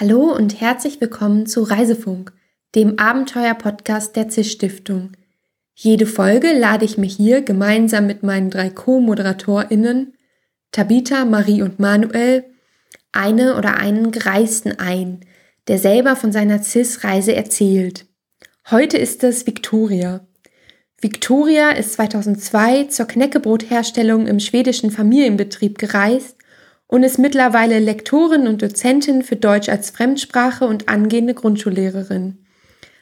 Hallo und herzlich willkommen zu Reisefunk, dem Abenteuer-Podcast der ZIS Stiftung. Jede Folge lade ich mich hier gemeinsam mit meinen drei Co-ModeratorInnen, Tabitha, Marie und Manuel, eine oder einen Gereisten ein, der selber von seiner CIS-Reise erzählt. Heute ist es Victoria. Victoria ist 2002 zur Knäckebrotherstellung im schwedischen Familienbetrieb gereist und ist mittlerweile Lektorin und Dozentin für Deutsch als Fremdsprache und angehende Grundschullehrerin.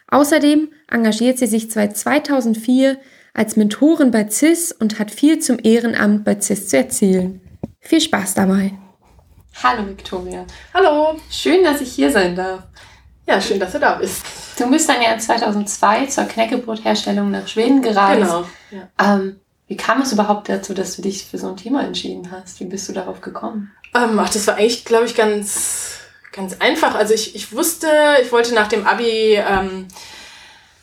Außerdem engagiert sie sich seit 2004 als Mentorin bei CIS und hat viel zum Ehrenamt bei CIS zu erzählen. Viel Spaß dabei! Hallo Victoria. Hallo. Schön, dass ich hier sein darf. Ja, schön, dass du da bist. Du bist dann ja 2002 zur Knäckebrotherstellung nach Schweden gereist. Genau. Ja. Ähm, wie kam es überhaupt dazu, dass du dich für so ein Thema entschieden hast? Wie bist du darauf gekommen? Ähm, ach, das war eigentlich, glaube ich, ganz, ganz einfach. Also ich, ich wusste, ich wollte nach dem Abi ähm,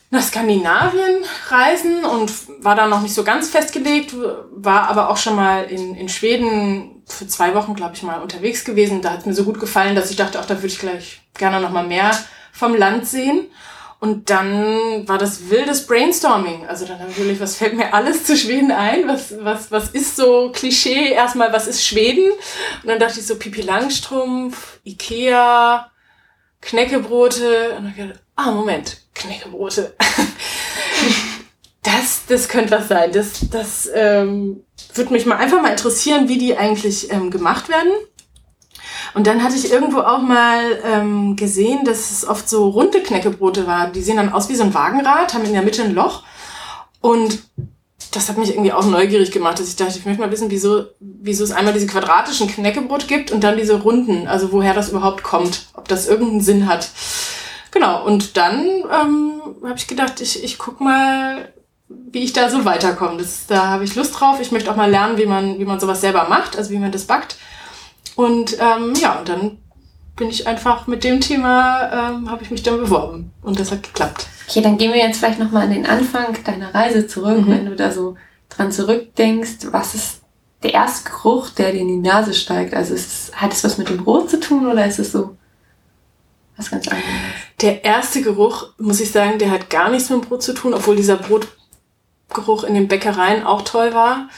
nach Skandinavien reisen und war da noch nicht so ganz festgelegt, war aber auch schon mal in, in Schweden für zwei Wochen, glaube ich, mal unterwegs gewesen. Da hat es mir so gut gefallen, dass ich dachte, auch da würde ich gleich gerne noch mal mehr vom Land sehen. Und dann war das wildes Brainstorming. Also dann natürlich, was fällt mir alles zu Schweden ein? Was, was, was ist so Klischee? Erstmal, was ist Schweden? Und dann dachte ich so Pipi Langstrumpf, Ikea, Knäckebrote. Und dann dachte ich, ah, Moment, Knäckebrote. das, das könnte was sein. Das, das ähm, würde mich mal einfach mal interessieren, wie die eigentlich ähm, gemacht werden. Und dann hatte ich irgendwo auch mal ähm, gesehen, dass es oft so runde Knäckebrote war. Die sehen dann aus wie so ein Wagenrad, haben in der Mitte ein Loch. Und das hat mich irgendwie auch neugierig gemacht, dass ich dachte, ich möchte mal wissen, wieso, wieso es einmal diese quadratischen Knäckebrot gibt und dann diese runden, also woher das überhaupt kommt, ob das irgendeinen Sinn hat. Genau, und dann ähm, habe ich gedacht, ich, ich guck mal, wie ich da so weiterkomme. Das, da habe ich Lust drauf. Ich möchte auch mal lernen, wie man, wie man sowas selber macht, also wie man das backt. Und ähm, ja, und dann bin ich einfach mit dem Thema, ähm, habe ich mich dann beworben und das hat geklappt. Okay, dann gehen wir jetzt vielleicht nochmal an den Anfang deiner Reise zurück, mhm. wenn du da so dran zurückdenkst. Was ist der erste Geruch, der dir in die Nase steigt? Also ist, hat es was mit dem Brot zu tun oder ist es so was ganz anderes? Der erste Geruch, muss ich sagen, der hat gar nichts mit dem Brot zu tun, obwohl dieser Brotgeruch in den Bäckereien auch toll war.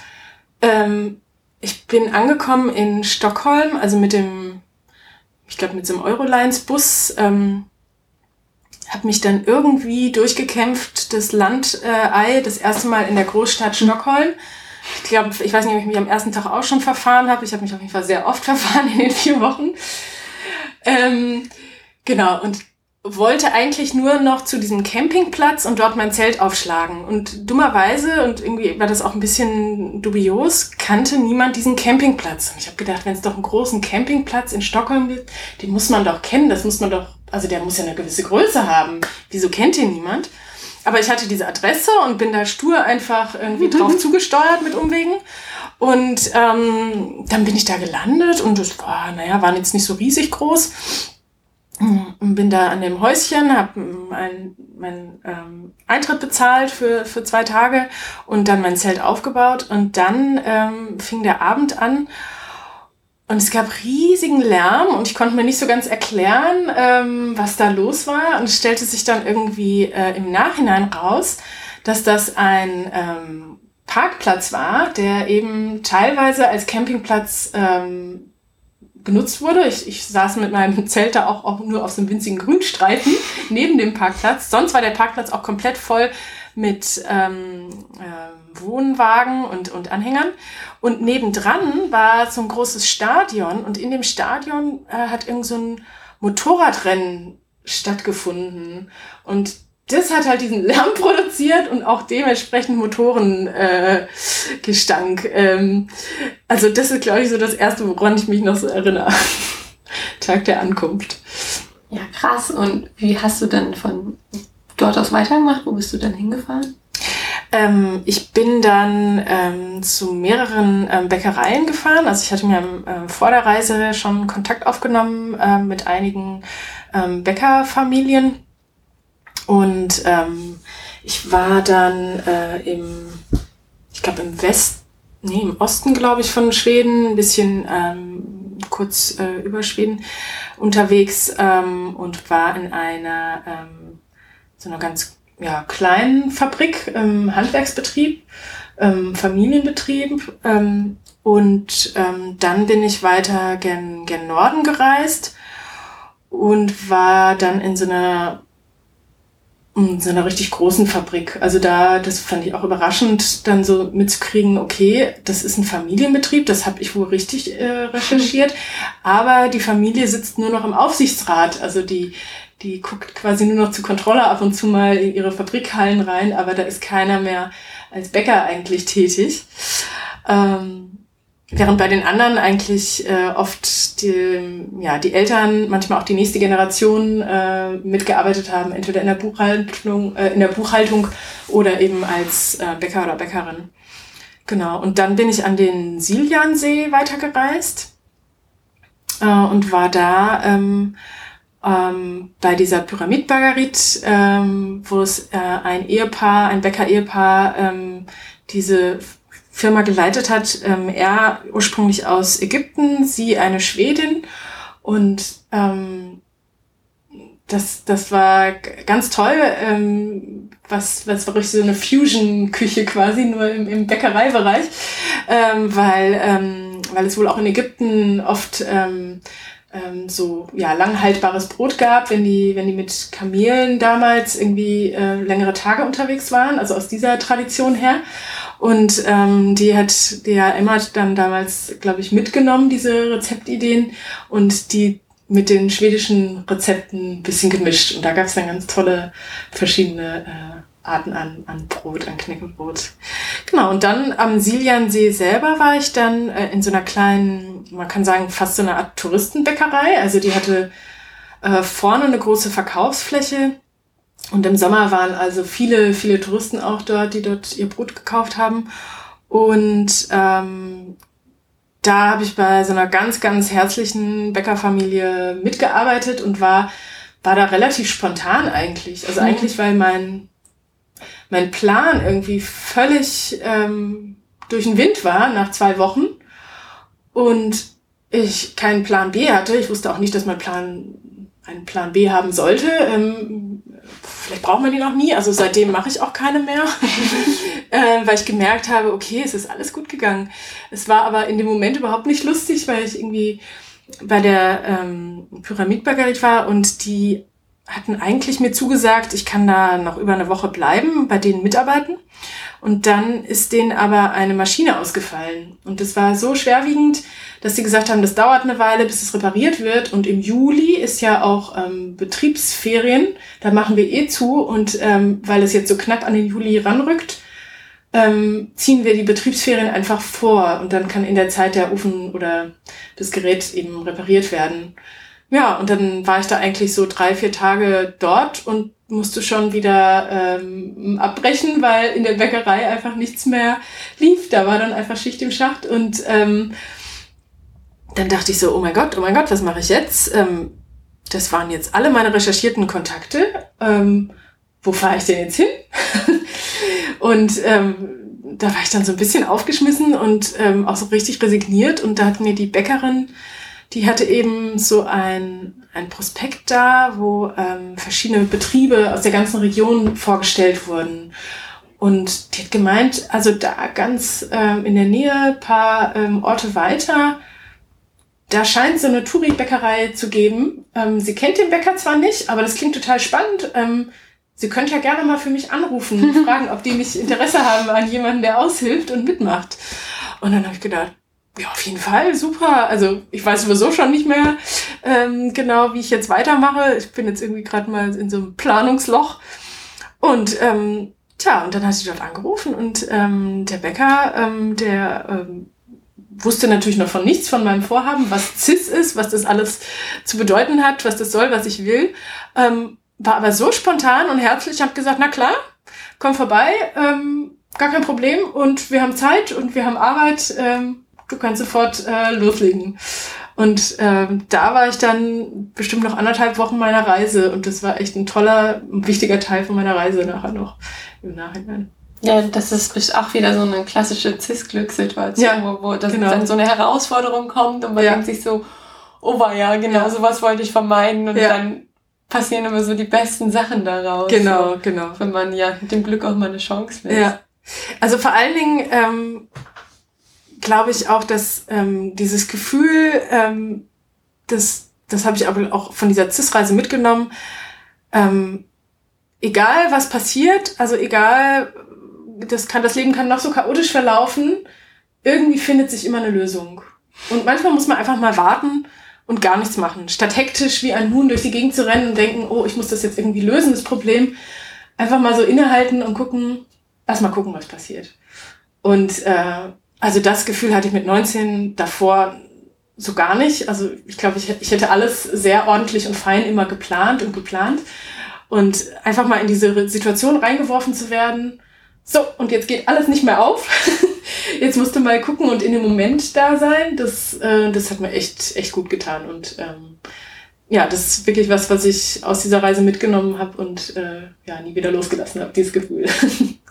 Ähm, ich bin angekommen in Stockholm, also mit dem, ich glaube mit so einem Eurolines-Bus, ähm, habe mich dann irgendwie durchgekämpft, das Landei, äh, das erste Mal in der Großstadt Stockholm. Ich glaube, ich weiß nicht, ob ich mich am ersten Tag auch schon verfahren habe. Ich habe mich auf jeden Fall sehr oft verfahren in den vier Wochen. Ähm, genau, und wollte eigentlich nur noch zu diesem Campingplatz und dort mein Zelt aufschlagen. Und dummerweise, und irgendwie war das auch ein bisschen dubios, kannte niemand diesen Campingplatz. Und ich habe gedacht, wenn es doch einen großen Campingplatz in Stockholm gibt, den muss man doch kennen, das muss man doch, also der muss ja eine gewisse Größe haben. Wieso kennt ihn niemand? Aber ich hatte diese Adresse und bin da stur einfach irgendwie drauf zugesteuert mit Umwegen. Und ähm, dann bin ich da gelandet und es war, naja, waren jetzt nicht so riesig groß und bin da an dem Häuschen, habe meinen mein, ähm, Eintritt bezahlt für, für zwei Tage und dann mein Zelt aufgebaut. Und dann ähm, fing der Abend an und es gab riesigen Lärm und ich konnte mir nicht so ganz erklären, ähm, was da los war. Und es stellte sich dann irgendwie äh, im Nachhinein raus, dass das ein ähm, Parkplatz war, der eben teilweise als Campingplatz ähm, genutzt wurde. Ich, ich saß mit meinem Zelt da auch, auch nur auf so einem winzigen Grünstreifen neben dem Parkplatz. Sonst war der Parkplatz auch komplett voll mit ähm, äh, Wohnwagen und, und Anhängern. Und nebendran war so ein großes Stadion und in dem Stadion äh, hat irgend so ein Motorradrennen stattgefunden. Und das hat halt diesen Lärm produziert und auch dementsprechend Motorengestank. Äh, ähm, also das ist, glaube ich, so das Erste, woran ich mich noch so erinnere. Tag der Ankunft. Ja, krass. Und wie hast du dann von dort aus weitergemacht? Wo bist du dann hingefahren? Ähm, ich bin dann ähm, zu mehreren ähm, Bäckereien gefahren. Also ich hatte mir ähm, vor der Reise schon Kontakt aufgenommen ähm, mit einigen ähm, Bäckerfamilien und ähm, ich war dann äh, im, ich glaube im West, nee, im Osten, glaube ich, von Schweden, ein bisschen ähm, kurz äh, über Schweden unterwegs ähm, und war in einer ähm, so einer ganz ja, kleinen Fabrik, ähm, Handwerksbetrieb, ähm, Familienbetrieb. Ähm, und ähm, dann bin ich weiter gen, gen Norden gereist und war dann in so einer in so einer richtig großen Fabrik. Also da, das fand ich auch überraschend, dann so mitzukriegen, okay, das ist ein Familienbetrieb, das habe ich wohl richtig äh, recherchiert, aber die Familie sitzt nur noch im Aufsichtsrat. Also die, die guckt quasi nur noch zur Kontrolle ab und zu mal in ihre Fabrikhallen rein, aber da ist keiner mehr als Bäcker eigentlich tätig. Ähm, Während bei den anderen eigentlich äh, oft die, ja, die Eltern, manchmal auch die nächste Generation äh, mitgearbeitet haben, entweder in der Buchhaltung, äh, in der Buchhaltung oder eben als äh, Bäcker oder Bäckerin. Genau. Und dann bin ich an den Siljansee weitergereist äh, und war da ähm, ähm, bei dieser Pyramid Bagarit, ähm, wo es äh, ein Ehepaar, ein Bäcker-Ehepaar, ähm, diese Firma geleitet hat. Ähm, er ursprünglich aus Ägypten, sie eine Schwedin. Und ähm, das, das war ganz toll. Ähm, was, was war richtig so eine Fusion-Küche quasi, nur im, im Bäckereibereich. Ähm, weil, ähm, weil es wohl auch in Ägypten oft ähm, ähm, so ja langhaltbares Brot gab, wenn die wenn die mit Kamelen damals irgendwie äh, längere Tage unterwegs waren, also aus dieser Tradition her. Und ähm, die hat ja Emma dann damals, glaube ich, mitgenommen diese Rezeptideen und die mit den schwedischen Rezepten ein bisschen gemischt. Und da gab es dann ganz tolle verschiedene äh, Arten an, an Brot, an Knäckebrot. Genau, und dann am Siljansee selber war ich dann äh, in so einer kleinen, man kann sagen, fast so eine Art Touristenbäckerei. Also die hatte äh, vorne eine große Verkaufsfläche und im Sommer waren also viele, viele Touristen auch dort, die dort ihr Brot gekauft haben. Und ähm, da habe ich bei so einer ganz, ganz herzlichen Bäckerfamilie mitgearbeitet und war, war da relativ spontan eigentlich. Also mhm. eigentlich, weil mein mein Plan irgendwie völlig ähm, durch den Wind war nach zwei Wochen und ich keinen Plan B hatte. Ich wusste auch nicht, dass mein Plan einen Plan B haben sollte. Ähm, vielleicht braucht man die noch nie. Also seitdem mache ich auch keine mehr, äh, weil ich gemerkt habe, okay, es ist alles gut gegangen. Es war aber in dem Moment überhaupt nicht lustig, weil ich irgendwie bei der ähm, Pyramidbagarit war und die hatten eigentlich mir zugesagt, ich kann da noch über eine Woche bleiben, bei denen mitarbeiten. Und dann ist denen aber eine Maschine ausgefallen. Und das war so schwerwiegend, dass sie gesagt haben, das dauert eine Weile, bis es repariert wird. Und im Juli ist ja auch ähm, Betriebsferien. Da machen wir eh zu. Und ähm, weil es jetzt so knapp an den Juli ranrückt, ähm, ziehen wir die Betriebsferien einfach vor. Und dann kann in der Zeit der Ofen oder das Gerät eben repariert werden. Ja, und dann war ich da eigentlich so drei, vier Tage dort und musste schon wieder ähm, abbrechen, weil in der Bäckerei einfach nichts mehr lief. Da war dann einfach Schicht im Schacht und ähm, dann dachte ich so, oh mein Gott, oh mein Gott, was mache ich jetzt? Ähm, das waren jetzt alle meine recherchierten Kontakte. Ähm, wo fahre ich denn jetzt hin? und ähm, da war ich dann so ein bisschen aufgeschmissen und ähm, auch so richtig resigniert. Und da hat mir die Bäckerin die hatte eben so ein, ein Prospekt da, wo ähm, verschiedene Betriebe aus der ganzen Region vorgestellt wurden. Und die hat gemeint, also da ganz ähm, in der Nähe, paar ähm, Orte weiter, da scheint so eine Touri-Bäckerei zu geben. Ähm, sie kennt den Bäcker zwar nicht, aber das klingt total spannend. Ähm, sie könnte ja gerne mal für mich anrufen und fragen, ob die nicht Interesse haben an jemanden, der aushilft und mitmacht. Und dann habe ich gedacht, ja, auf jeden Fall, super. Also ich weiß sowieso schon nicht mehr ähm, genau, wie ich jetzt weitermache. Ich bin jetzt irgendwie gerade mal in so einem Planungsloch. Und ähm, tja, und dann hat sie dort angerufen und ähm, der Bäcker, ähm, der ähm, wusste natürlich noch von nichts von meinem Vorhaben, was CIS ist, was das alles zu bedeuten hat, was das soll, was ich will. Ähm, war aber so spontan und herzlich, ich habe gesagt, na klar, komm vorbei, ähm, gar kein Problem und wir haben Zeit und wir haben Arbeit. Ähm, du kannst sofort äh, loslegen. Und ähm, da war ich dann bestimmt noch anderthalb Wochen meiner Reise und das war echt ein toller, wichtiger Teil von meiner Reise nachher noch im Nachhinein. Ja, das ist auch wieder so eine klassische Cis-Glückssituation, ja, wo, wo das genau. dann so eine Herausforderung kommt und man ja. denkt sich so, oh ja, genau, Ja. sowas wollte ich vermeiden und Ja. dann passieren immer so die besten Sachen daraus. Genau, So, genau. wenn man ja dem Glück auch mal eine Chance lässt. Ja. Also vor allen Dingen ähm, glaube ich auch, dass ähm, dieses Gefühl, ähm, das, das habe ich aber auch von dieser CIS-Reise mitgenommen, ähm, egal was passiert, also egal, das kann, das Leben kann noch so chaotisch verlaufen, irgendwie findet sich immer eine Lösung. Und manchmal muss man einfach mal warten und gar nichts machen. Statt hektisch wie ein Huhn durch die Gegend zu rennen und denken, oh, ich muss das jetzt irgendwie lösen, das Problem. Einfach mal so innehalten und gucken, erst mal gucken, was passiert. Und äh, also das Gefühl hatte ich mit 19 davor so gar nicht. Also ich glaube, ich, ich hätte alles sehr ordentlich und fein immer geplant und geplant. Und einfach mal in diese Situation reingeworfen zu werden, so, und jetzt geht alles nicht mehr auf. jetzt musst du mal gucken und in dem Moment da sein. Das, äh, das hat mir echt, echt gut getan. Und ähm, ja, das ist wirklich was, was ich aus dieser Reise mitgenommen habe und äh, ja, nie wieder losgelassen habe, dieses Gefühl.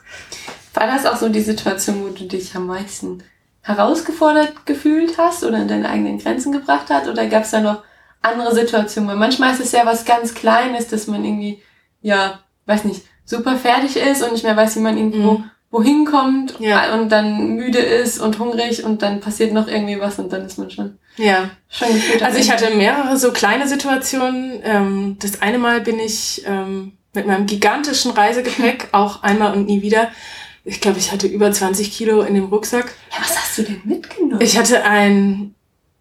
War das auch so die Situation, wo du dich am meisten herausgefordert gefühlt hast oder in deine eigenen Grenzen gebracht hat? Oder gab es da noch andere Situationen? Weil manchmal ist es ja was ganz Kleines, dass man irgendwie, ja, weiß nicht, super fertig ist und nicht mehr weiß, wie man irgendwo Mhm. wohin kommt Ja. und dann müde ist und hungrig und dann passiert noch irgendwie was und dann ist man schon, ja. schon gefühlt. Also ich hatte mehrere so kleine Situationen. Ähm, das eine Mal bin ich ähm, mit meinem gigantischen Reisegepäck, auch einmal und nie wieder. Ich glaube, ich hatte über 20 Kilo in dem Rucksack. Ja, was hast du denn mitgenommen? Ich hatte ein,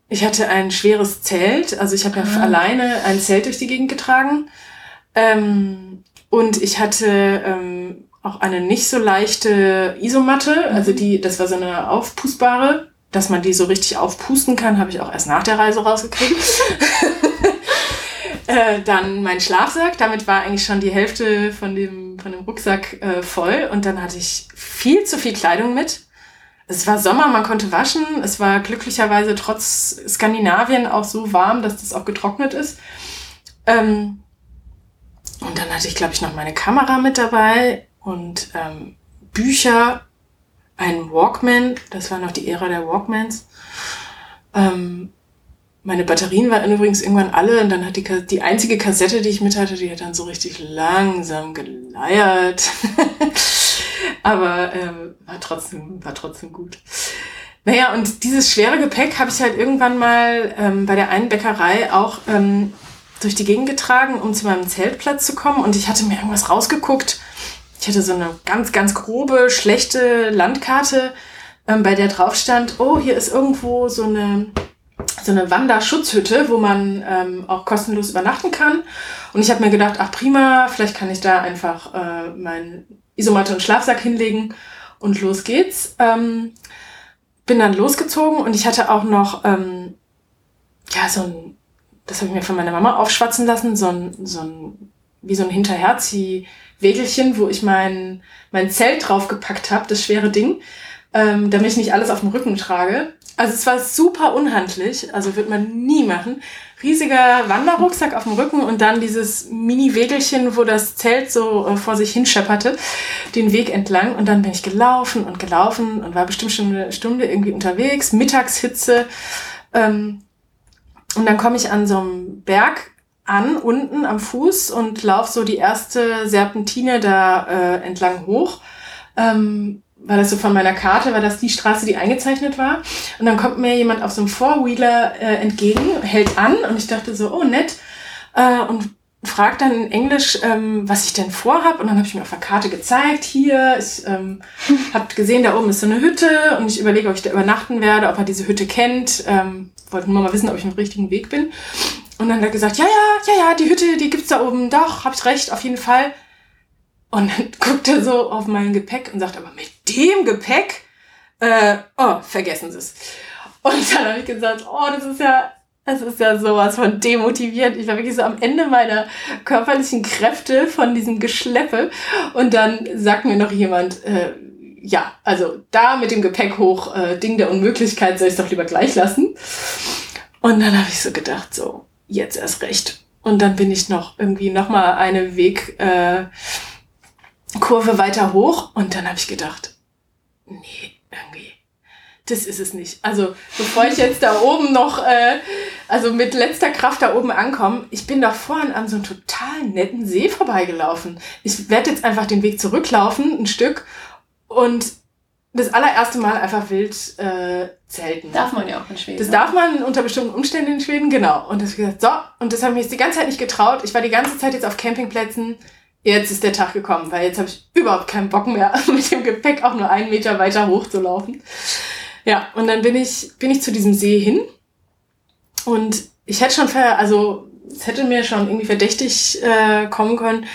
ich hatte ein schweres Zelt. Also ich habe ja Ah. alleine ein Zelt durch die Gegend getragen. Ähm, und ich hatte ähm, auch eine nicht so leichte Isomatte. Also die, das war so eine aufpustbare. Dass man die so richtig aufpusten kann, habe ich auch erst nach der Reise rausgekriegt. äh, dann mein Schlafsack, damit war eigentlich schon die Hälfte von dem, von dem Rucksack äh, voll. Und dann hatte ich viel zu viel Kleidung mit. Es war Sommer, man konnte waschen. Es war glücklicherweise trotz Skandinavien auch so warm, dass das auch getrocknet ist. Ähm, und dann hatte ich, glaube ich, noch meine Kamera mit dabei und ähm, Bücher, einen Walkman. Das war noch die Ära der Walkmans. Ähm, meine Batterien waren übrigens irgendwann alle und dann hat die, die einzige Kassette, die ich mit hatte, die hat dann so richtig langsam geleiert. Aber ähm, war trotzdem, war trotzdem gut. Naja, und dieses schwere Gepäck habe ich halt irgendwann mal ähm, bei der einen Bäckerei auch ähm, durch die Gegend getragen, um zu meinem Zeltplatz zu kommen. Und ich hatte mir irgendwas rausgeguckt. Ich hatte so eine ganz, ganz grobe, schlechte Landkarte, ähm, bei der drauf stand, oh, hier ist irgendwo so eine, so eine Wanderschutzhütte, wo man ähm, auch kostenlos übernachten kann. Und ich habe mir gedacht, ach prima, vielleicht kann ich da einfach äh, mein Isomatte und Schlafsack hinlegen und los geht's. Ähm, bin dann losgezogen und ich hatte auch noch ähm, ja so ein, das habe ich mir von meiner Mama aufschwatzen lassen, so ein, so ein wie so ein Hinterherzieh-Wägelchen, wo ich mein, mein Zelt draufgepackt habe, das schwere Ding, ähm, damit ich nicht alles auf dem Rücken trage. Also es war super unhandlich, also wird man nie machen. Riesiger Wanderrucksack auf dem Rücken und dann dieses Mini-Wägelchen, wo das Zelt so äh, vor sich hinschepperte, den Weg entlang. Und dann bin ich gelaufen und gelaufen und war bestimmt schon eine Stunde irgendwie unterwegs, Mittagshitze. Ähm, und dann komme ich an so einem Berg an, unten am Fuß und laufe so die erste Serpentine da äh, entlang hoch. Ähm, war das so von meiner Karte, war das die Straße, die eingezeichnet war. Und dann kommt mir jemand auf so einem Four-Wheeler äh, entgegen, hält an und ich dachte so, oh nett. Äh, und fragt dann in Englisch, ähm, was ich denn vorhab. Und dann habe ich mir auf der Karte gezeigt, hier, ich ähm, habe gesehen, da oben ist so eine Hütte und ich überlege, ob ich da übernachten werde, ob er diese Hütte kennt. Ähm, wollte nur mal wissen, ob ich auf dem richtigen Weg bin. Und dann hat er gesagt, ja, ja, ja, ja, die Hütte, die gibt's da oben. Doch, hab ich recht, auf jeden Fall. Und dann guckt er so auf mein Gepäck und sagt, aber mit dem Gepäck? Äh, oh, vergessen Sie es. Und dann habe ich gesagt, oh, das ist ja, das ist ja sowas von demotivierend. Ich war wirklich so am Ende meiner körperlichen Kräfte von diesem Geschleppe. Und dann sagt mir noch jemand, äh, ja, also da mit dem Gepäck hoch, äh, Ding der Unmöglichkeit, soll ich doch lieber gleich lassen. Und dann habe ich so gedacht, so, jetzt erst recht. Und dann bin ich noch irgendwie nochmal eine Weg, äh, Kurve weiter hoch und dann habe ich gedacht, nee, irgendwie, das ist es nicht. Also bevor ich jetzt da oben noch, äh, also mit letzter Kraft da oben ankomme, ich bin doch vorhin an so einem total netten See vorbeigelaufen. Ich werde jetzt einfach den Weg zurücklaufen, ein Stück, und das allererste Mal einfach wild äh, zelten. Darf man ja auch in Schweden. Das darf man unter bestimmten Umständen in Schweden, genau. Und das habe ich gesagt, so, und das habe ich mir jetzt die ganze Zeit nicht getraut. Ich war die ganze Zeit jetzt auf Campingplätzen. Jetzt ist der Tag gekommen, weil jetzt habe ich überhaupt keinen Bock mehr, mit dem Gepäck auch nur einen Meter weiter hoch zu laufen. Ja, und dann bin ich, bin ich zu diesem See hin. Und ich hätte schon, ver also es hätte mir schon irgendwie verdächtig äh, kommen können,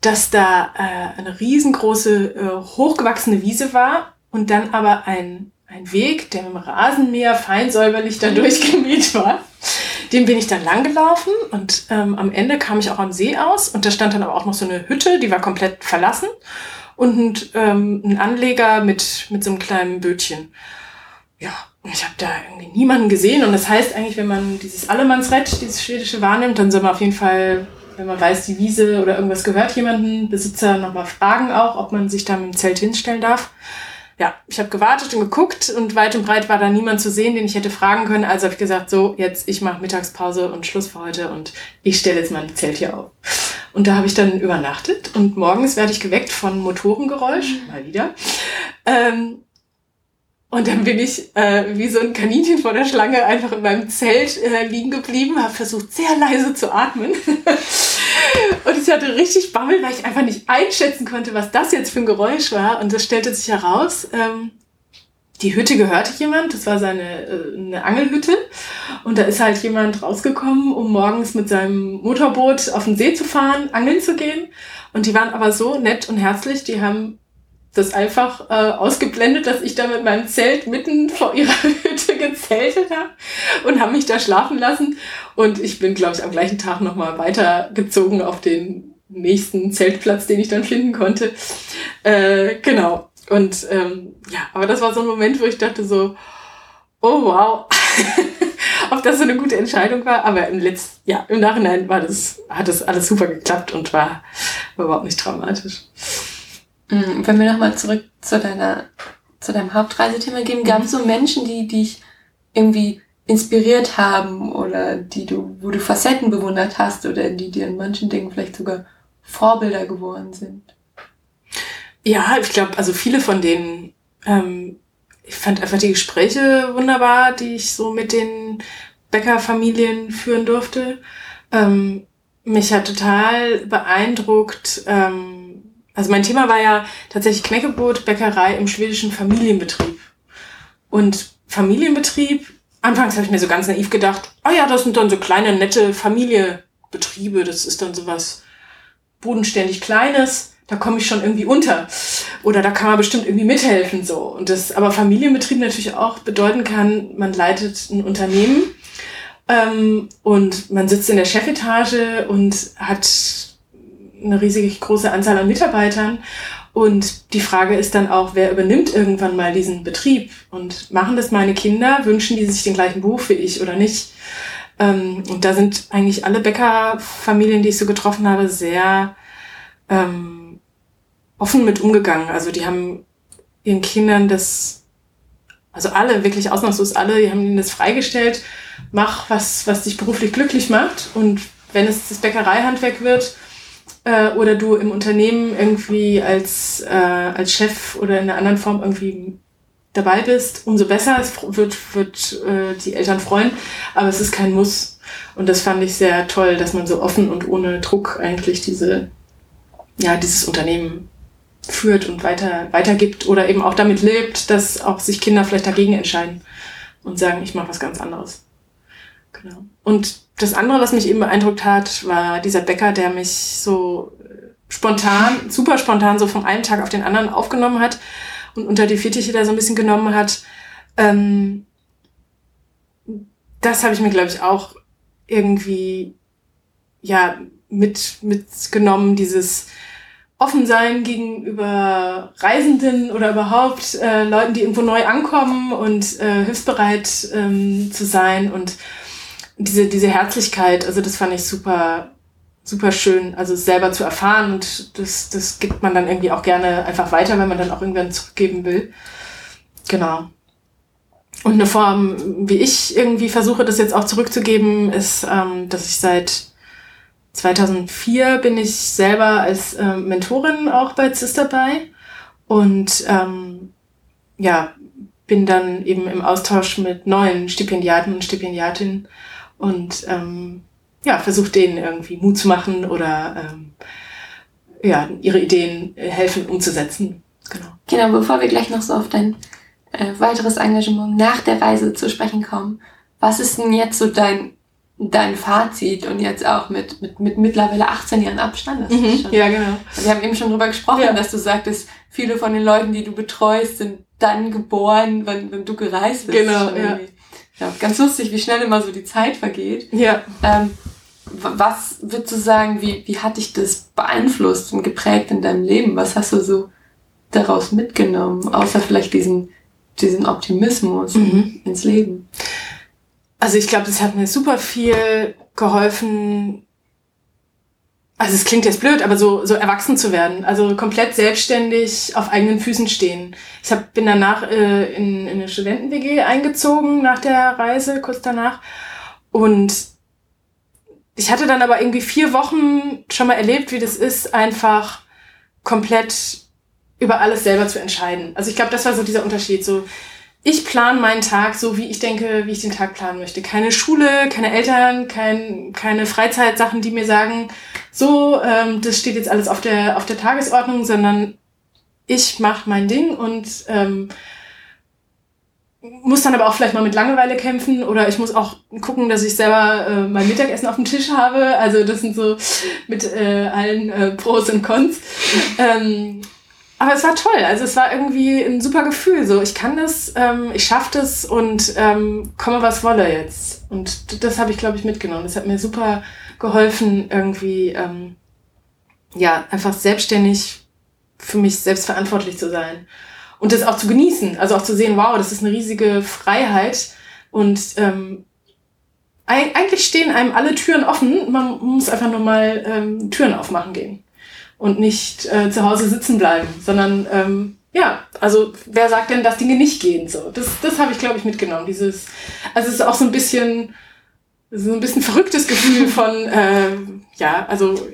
dass da äh, eine riesengroße, äh, hochgewachsene Wiese war und dann aber ein, ein Weg, der mit dem Rasenmäher fein säuberlich da durchgemäht war. Den bin ich dann langgelaufen und ähm, am Ende kam ich auch am See aus und da stand dann aber auch noch so eine Hütte, die war komplett verlassen und ähm, ein Anleger mit, mit so einem kleinen Bötchen. Ja, ich habe da irgendwie niemanden gesehen und das heißt eigentlich, wenn man dieses Allemannsrett, dieses schwedische wahrnimmt, dann soll man auf jeden Fall wenn man weiß, die Wiese oder irgendwas gehört jemanden, Besitzer nochmal fragen auch, ob man sich da mit dem Zelt hinstellen darf. Ja, ich habe gewartet und geguckt und weit und breit war da niemand zu sehen, den ich hätte fragen können. Also habe ich gesagt, so, jetzt ich mache Mittagspause und Schluss für heute und ich stelle jetzt mein Zelt hier auf. Und da habe ich dann übernachtet und morgens werde ich geweckt von Motorengeräusch, mhm. mal wieder. Ähm, und dann bin ich äh, wie so ein Kaninchen vor der Schlange einfach in meinem Zelt äh, liegen geblieben, habe versucht sehr leise zu atmen. und ich hatte richtig Bammel, weil ich einfach nicht einschätzen konnte, was das jetzt für ein Geräusch war. Und das stellte sich heraus, ähm, die Hütte gehörte jemand, das war seine äh, eine Angelhütte. Und da ist halt jemand rausgekommen, um morgens mit seinem Motorboot auf den See zu fahren, angeln zu gehen. Und die waren aber so nett und herzlich, die haben das einfach äh, ausgeblendet, dass ich da mit meinem Zelt mitten vor ihrer Hütte gezeltet habe und haben mich da schlafen lassen. Und ich bin, glaube ich, am gleichen Tag nochmal weitergezogen auf den nächsten Zeltplatz, den ich dann finden konnte. Äh, genau. Und ähm, ja, aber das war so ein Moment, wo ich dachte so, oh wow, ob das so eine gute Entscheidung war. Aber im letzten, ja, im Nachhinein war das, hat das alles super geklappt und war, war überhaupt nicht dramatisch. Mm, wenn wir nochmal zurück zu deiner, zu deinem Hauptreisethema gehen, gab es so Menschen, die dich irgendwie inspiriert haben oder die du, wo du Facetten bewundert hast oder die dir in manchen Dingen vielleicht sogar Vorbilder geworden sind? Ja, ich glaube, also viele von denen, ähm, ich fand einfach die Gespräche wunderbar, die ich so mit den Bäckerfamilien führen durfte. Ähm, mich hat total beeindruckt, ähm, also mein Thema war ja tatsächlich Knäckebrot, Bäckerei im schwedischen Familienbetrieb. Und Familienbetrieb, anfangs habe ich mir so ganz naiv gedacht, oh ja, das sind dann so kleine, nette Familienbetriebe, das ist dann sowas bodenständig Kleines, da komme ich schon irgendwie unter. Oder da kann man bestimmt irgendwie mithelfen, so. Und das, aber Familienbetrieb natürlich auch bedeuten kann, man leitet ein Unternehmen, ähm, und man sitzt in der Chefetage und hat eine riesig große Anzahl an Mitarbeitern. Und die Frage ist dann auch, wer übernimmt irgendwann mal diesen Betrieb? Und machen das meine Kinder? Wünschen die sich den gleichen Beruf wie ich oder nicht? Ähm, und da sind eigentlich alle Bäckerfamilien, die ich so getroffen habe, sehr ähm, offen mit umgegangen. Also die haben ihren Kindern das, also alle, wirklich ausnahmslos alle, die haben ihnen das freigestellt. Mach was, was dich beruflich glücklich macht. Und wenn es das Bäckereihandwerk wird, äh, oder du im Unternehmen irgendwie als, äh, als Chef oder in einer anderen Form irgendwie dabei bist, umso besser. Es wird, wird äh, die Eltern freuen, aber es ist kein Muss. Und das fand ich sehr toll, dass man so offen und ohne Druck eigentlich diese, ja, dieses Unternehmen führt und weiter, weitergibt oder eben auch damit lebt, dass auch sich Kinder vielleicht dagegen entscheiden und sagen, ich mache was ganz anderes. Genau. Und das andere, was mich eben beeindruckt hat, war dieser Bäcker, der mich so äh, spontan, super spontan, so von einem Tag auf den anderen aufgenommen hat und unter die Fittiche da so ein bisschen genommen hat. Ähm, das habe ich mir, glaube ich, auch irgendwie ja mit mitgenommen, dieses Offensein gegenüber Reisenden oder überhaupt äh, Leuten, die irgendwo neu ankommen und äh, hilfsbereit ähm, zu sein und diese, diese Herzlichkeit, also das fand ich super, super schön, also selber zu erfahren und das, das gibt man dann irgendwie auch gerne einfach weiter, wenn man dann auch irgendwann zurückgeben will. Genau. und eine Form, wie ich irgendwie versuche, das jetzt auch zurückzugeben, ist, ähm, dass ich seit 2004 bin ich selber als äh, Mentorin auch bei CIS dabei und ähm, ja, bin dann eben im Austausch mit neuen Stipendiaten und Stipendiatinnen und ähm, ja, versuche denen irgendwie Mut zu machen oder ähm, ja, ihre Ideen helfen umzusetzen. Genau. Genau, bevor wir gleich noch so auf dein äh, weiteres Engagement nach der Reise zu sprechen kommen, was ist denn jetzt so dein dein Fazit und jetzt auch mit, mit, mit mittlerweile 18 Jahren Abstand. Das mhm, ja, genau. Wir haben eben schon drüber gesprochen, ja. dass du sagtest, viele von den Leuten, die du betreust, sind dann geboren, wenn, wenn du gereist bist. Genau, ja. Ja. Ganz lustig, wie schnell immer so die Zeit vergeht. Ja. Ähm, was würdest du sagen, wie, wie hat dich das beeinflusst und geprägt in deinem Leben? Was hast du so daraus mitgenommen, außer vielleicht diesen, diesen Optimismus mhm. ins Leben? Also ich glaube, das hat mir super viel geholfen. Also es klingt jetzt blöd, aber so, so erwachsen zu werden. Also komplett selbstständig auf eigenen Füßen stehen. Ich hab, bin danach äh, in, in eine Studenten-WG eingezogen nach der Reise, kurz danach. Und ich hatte dann aber irgendwie vier Wochen schon mal erlebt, wie das ist, einfach komplett über alles selber zu entscheiden. Also ich glaube, das war so dieser Unterschied. So, ich plane meinen Tag so, wie ich denke, wie ich den Tag planen möchte. Keine Schule, keine Eltern, kein, keine Freizeitsachen, die mir sagen, so, ähm, das steht jetzt alles auf der, auf der Tagesordnung, sondern ich mache mein Ding und ähm, muss dann aber auch vielleicht mal mit Langeweile kämpfen oder ich muss auch gucken, dass ich selber äh, mein Mittagessen auf dem Tisch habe. Also das sind so mit äh, allen äh, Pros und Cons. Ähm, aber es war toll. Also es war irgendwie ein super Gefühl. So, ich kann das, ähm, ich schaffe das und ähm, komme was wolle jetzt. Und das habe ich, glaube ich, mitgenommen. Das hat mir super geholfen, irgendwie ähm, ja einfach selbstständig für mich selbst verantwortlich zu sein und das auch zu genießen. Also auch zu sehen, wow, das ist eine riesige Freiheit und ähm, eigentlich stehen einem alle Türen offen. Man muss einfach nur mal ähm, Türen aufmachen gehen und nicht äh, zu Hause sitzen bleiben, sondern ähm, ja, also wer sagt denn, dass Dinge nicht gehen? So, das, das habe ich glaube ich mitgenommen. Dieses, also es ist auch so ein bisschen so ein bisschen verrücktes Gefühl von äh, ja, also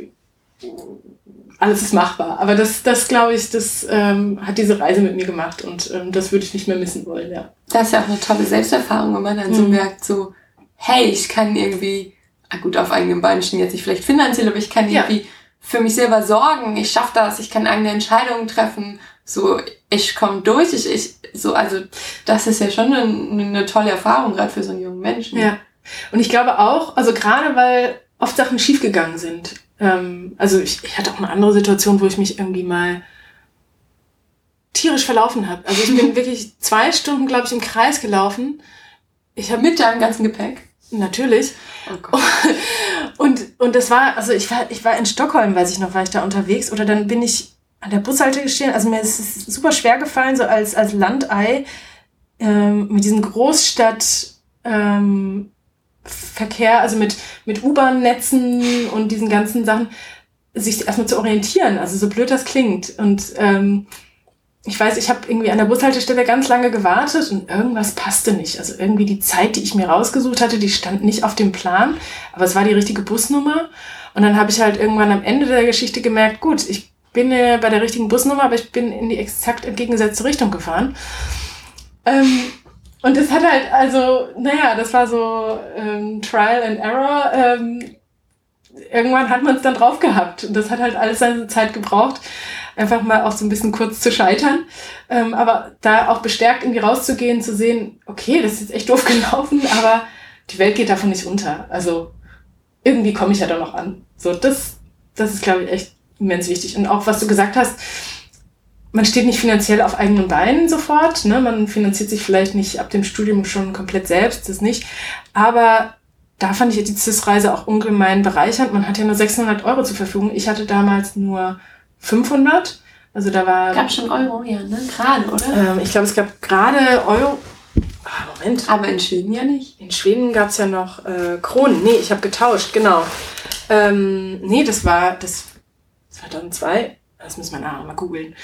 alles ist machbar. Aber das, das glaube ich, das ähm, hat diese Reise mit mir gemacht und ähm, das würde ich nicht mehr missen wollen, ja. Das ist ja auch eine tolle Selbsterfahrung, wenn man dann mhm. so merkt, so, hey, ich kann irgendwie, ah gut, auf eigenen Beinen stehen jetzt nicht vielleicht finanziell, aber ich kann irgendwie ja für mich selber sorgen, ich schaffe das, ich kann eigene Entscheidungen treffen, so ich komme durch, ich, ich so also das ist ja schon eine, eine tolle Erfahrung gerade für so einen jungen Menschen. Ja. Und ich glaube auch, also gerade weil oft Sachen schiefgegangen sind. Ähm, also ich, ich hatte auch eine andere Situation, wo ich mich irgendwie mal tierisch verlaufen habe. Also ich bin wirklich zwei Stunden, glaube ich, im Kreis gelaufen. Ich habe mit deinem ganzen Gepäck. Natürlich. Oh und, und das war, also ich war, ich war in Stockholm, weiß ich noch, war ich da unterwegs. Oder dann bin ich an der Bushalte stehen. Also mir ist es super schwer gefallen, so als, als Landei ähm, mit diesem Großstadt ähm, Verkehr, also mit, mit U-Bahn-Netzen und diesen ganzen Sachen, sich erstmal zu orientieren. Also so blöd das klingt. Und ähm, ich weiß, ich habe irgendwie an der Bushaltestelle ganz lange gewartet und irgendwas passte nicht. Also irgendwie die Zeit, die ich mir rausgesucht hatte, die stand nicht auf dem Plan, aber es war die richtige Busnummer. Und dann habe ich halt irgendwann am Ende der Geschichte gemerkt, gut, ich bin äh, bei der richtigen Busnummer, aber ich bin in die exakt entgegengesetzte Richtung gefahren. Ähm, und es hat halt, also, naja, das war so ähm, Trial and Error. Ähm, irgendwann hat man es dann drauf gehabt. Und das hat halt alles seine Zeit gebraucht einfach mal auch so ein bisschen kurz zu scheitern. Ähm, aber da auch bestärkt irgendwie rauszugehen, zu sehen, okay, das ist jetzt echt doof gelaufen, aber die Welt geht davon nicht unter. Also irgendwie komme ich ja da noch an. So, das, das ist, glaube ich, echt immens wichtig. Und auch was du gesagt hast, man steht nicht finanziell auf eigenen Beinen sofort. Ne? Man finanziert sich vielleicht nicht ab dem Studium schon komplett selbst, das nicht. Aber da fand ich die CIS-Reise auch ungemein bereichernd. Man hat ja nur 600 Euro zur Verfügung. Ich hatte damals nur 500. Also da war. Gab schon Euro, ja, ne? Gerade, oder? Ähm, ich glaube, es gab gerade Euro. Ah, Moment. Aber in Schweden ja nicht. In Schweden gab es ja noch äh, Kronen. Nee, ich habe getauscht, genau. Ähm, nee, das war das 2002. Das müssen wir nachher mal googeln.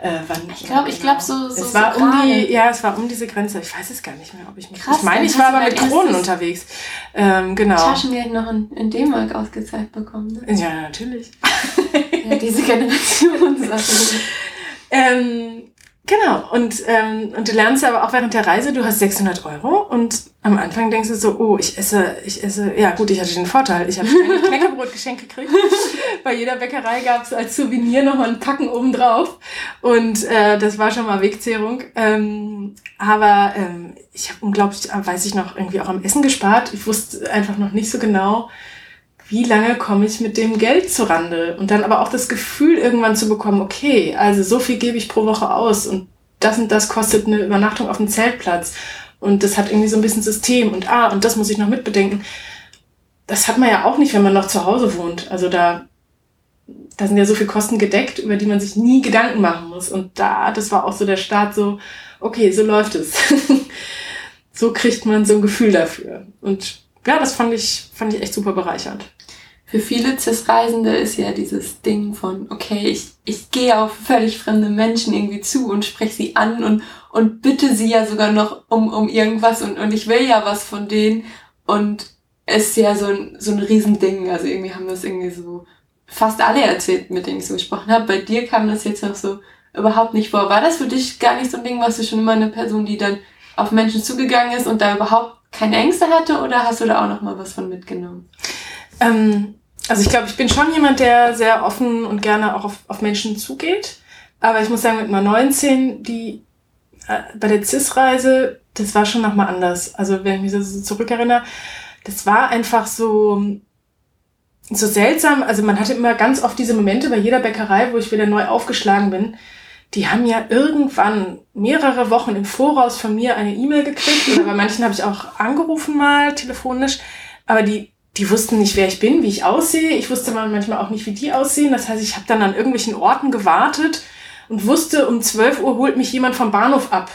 Äh, wann, ich glaube, ich glaube so, so. Es war so um gerade. die, ja, es war um diese Grenze. Ich weiß es gar nicht mehr, ob ich mich. Krass, ich meine, ich war aber mit Kronen unterwegs. Ähm, genau. Taschengeld noch in, in D-Mark ausgezahlt bekommen. Ne? Ja, natürlich. Ja, diese Generationssache. Ähm, genau. Und, ähm, und du lernst aber auch während der Reise, du hast 600 Euro und am Anfang denkst du so, oh, ich esse, ich esse, ja gut, ich hatte den Vorteil, ich habe ein Knäckebrot geschenkt gekriegt. Bei jeder Bäckerei gab es als Souvenir nochmal ein Packen obendrauf und äh, das war schon mal Wegzehrung. Ähm, aber ähm, ich habe unglaublich, weiß ich noch, irgendwie auch am Essen gespart. Ich wusste einfach noch nicht so genau, wie lange komme ich mit dem Geld zurande? Und dann aber auch das Gefühl irgendwann zu bekommen, okay, also so viel gebe ich pro Woche aus und das und das kostet eine Übernachtung auf dem Zeltplatz. Und das hat irgendwie so ein bisschen System und ah, und das muss ich noch mitbedenken. Das hat man ja auch nicht, wenn man noch zu Hause wohnt. Also da, da sind ja so viele Kosten gedeckt, über die man sich nie Gedanken machen muss. Und da, das war auch so der Start so, okay, so läuft es. so kriegt man so ein Gefühl dafür. Und ja, das fand ich, fand ich echt super bereichernd. Für viele CIS-Reisende ist ja dieses Ding von, okay, ich, ich gehe auf völlig fremde Menschen irgendwie zu und spreche sie an und, und bitte sie ja sogar noch um, um irgendwas und, und ich will ja was von denen und ist ja so ein, so ein Riesending. Also irgendwie haben das irgendwie so fast alle erzählt, mit denen ich so gesprochen habe. Bei dir kam das jetzt noch so überhaupt nicht vor. War das für dich gar nicht so ein Ding? Warst du schon immer eine Person, die dann auf Menschen zugegangen ist und da überhaupt keine Ängste hatte oder hast du da auch noch mal was von mitgenommen? Ähm, also ich glaube, ich bin schon jemand, der sehr offen und gerne auch auf, auf Menschen zugeht. Aber ich muss sagen, mit meiner 19, die äh, bei der CIS-Reise, das war schon nochmal anders. Also wenn ich mich so, zurückerinnere, das war einfach so, so seltsam. Also man hatte immer ganz oft diese Momente bei jeder Bäckerei, wo ich wieder neu aufgeschlagen bin. Die haben ja irgendwann mehrere Wochen im Voraus von mir eine E-Mail gekriegt. Oder bei manchen habe ich auch angerufen mal telefonisch. Aber die, die wussten nicht, wer ich bin, wie ich aussehe. Ich wusste manchmal auch nicht, wie die aussehen. Das heißt, ich habe dann an irgendwelchen Orten gewartet und wusste, um 12 Uhr holt mich jemand vom Bahnhof ab.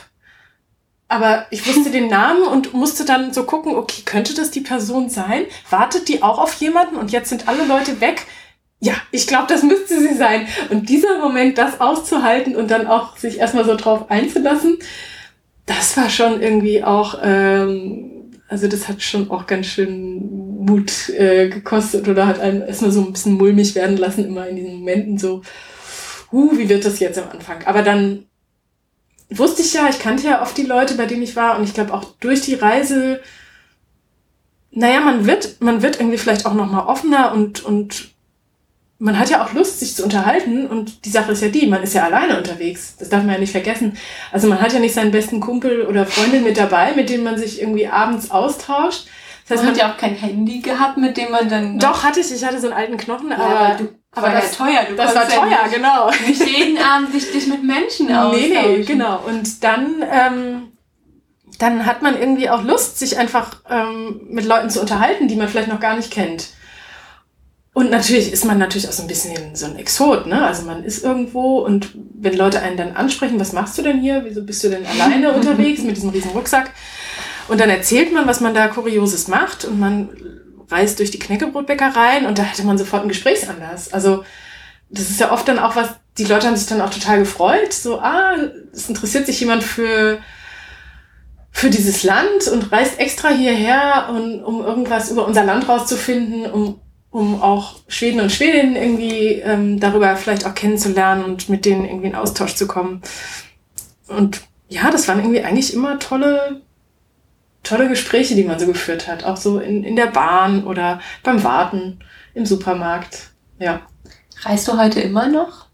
Aber ich wusste den Namen und musste dann so gucken, okay, könnte das die Person sein? Wartet die auch auf jemanden und jetzt sind alle Leute weg? Ja, ich glaube, das müsste sie sein. Und dieser Moment, das auszuhalten und dann auch sich erstmal so drauf einzulassen, das war schon irgendwie auch, ähm, also das hat schon auch ganz schön Mut äh, gekostet oder hat einen erstmal so ein bisschen mulmig werden lassen, immer in diesen Momenten so, huh, wie wird das jetzt am Anfang? Aber dann wusste ich ja, ich kannte ja oft die Leute, bei denen ich war und ich glaube auch durch die Reise, naja, man wird, man wird irgendwie vielleicht auch nochmal offener und, und man hat ja auch Lust, sich zu unterhalten und die Sache ist ja die, man ist ja alleine unterwegs. Das darf man ja nicht vergessen. Also man hat ja nicht seinen besten Kumpel oder Freundin mit dabei, mit dem man sich irgendwie abends austauscht. Das heißt, man hat ja auch kein Handy gehabt, mit dem man dann... Doch, hatte ich. Ich hatte so einen alten Knochen, Ja, aber, du, aber war das, ja teuer. Du das war konntest ja teuer, nicht- genau. Nicht jeden Abend dich, dich mit Menschen austauschen. Nee, nee, genau. Und dann, ähm, dann hat man irgendwie auch Lust, sich einfach ähm, mit Leuten zu unterhalten, die man vielleicht noch gar nicht kennt. Und natürlich ist man natürlich auch so ein bisschen so ein Exot, ne? Also man ist irgendwo und wenn Leute einen dann ansprechen, was machst du denn hier? Wieso bist du denn alleine unterwegs mit diesem riesen Rucksack? Und dann erzählt man, was man da Kurioses macht und man reist durch die Knäckebrotbäckereien und da hätte man sofort einen Gesprächsanlass. Also das ist ja oft dann auch was, die Leute haben sich dann auch total gefreut, so, ah, es interessiert sich jemand für, für dieses Land und reist extra hierher, und, um irgendwas über unser Land rauszufinden, um, um auch Schweden und Schwedinnen irgendwie ähm, darüber vielleicht auch kennenzulernen und mit denen irgendwie in Austausch zu kommen. Und ja, das waren irgendwie eigentlich immer tolle, tolle Gespräche, die man so geführt hat. Auch so in, in der Bahn oder beim Warten im Supermarkt. Ja. Reist du heute immer noch?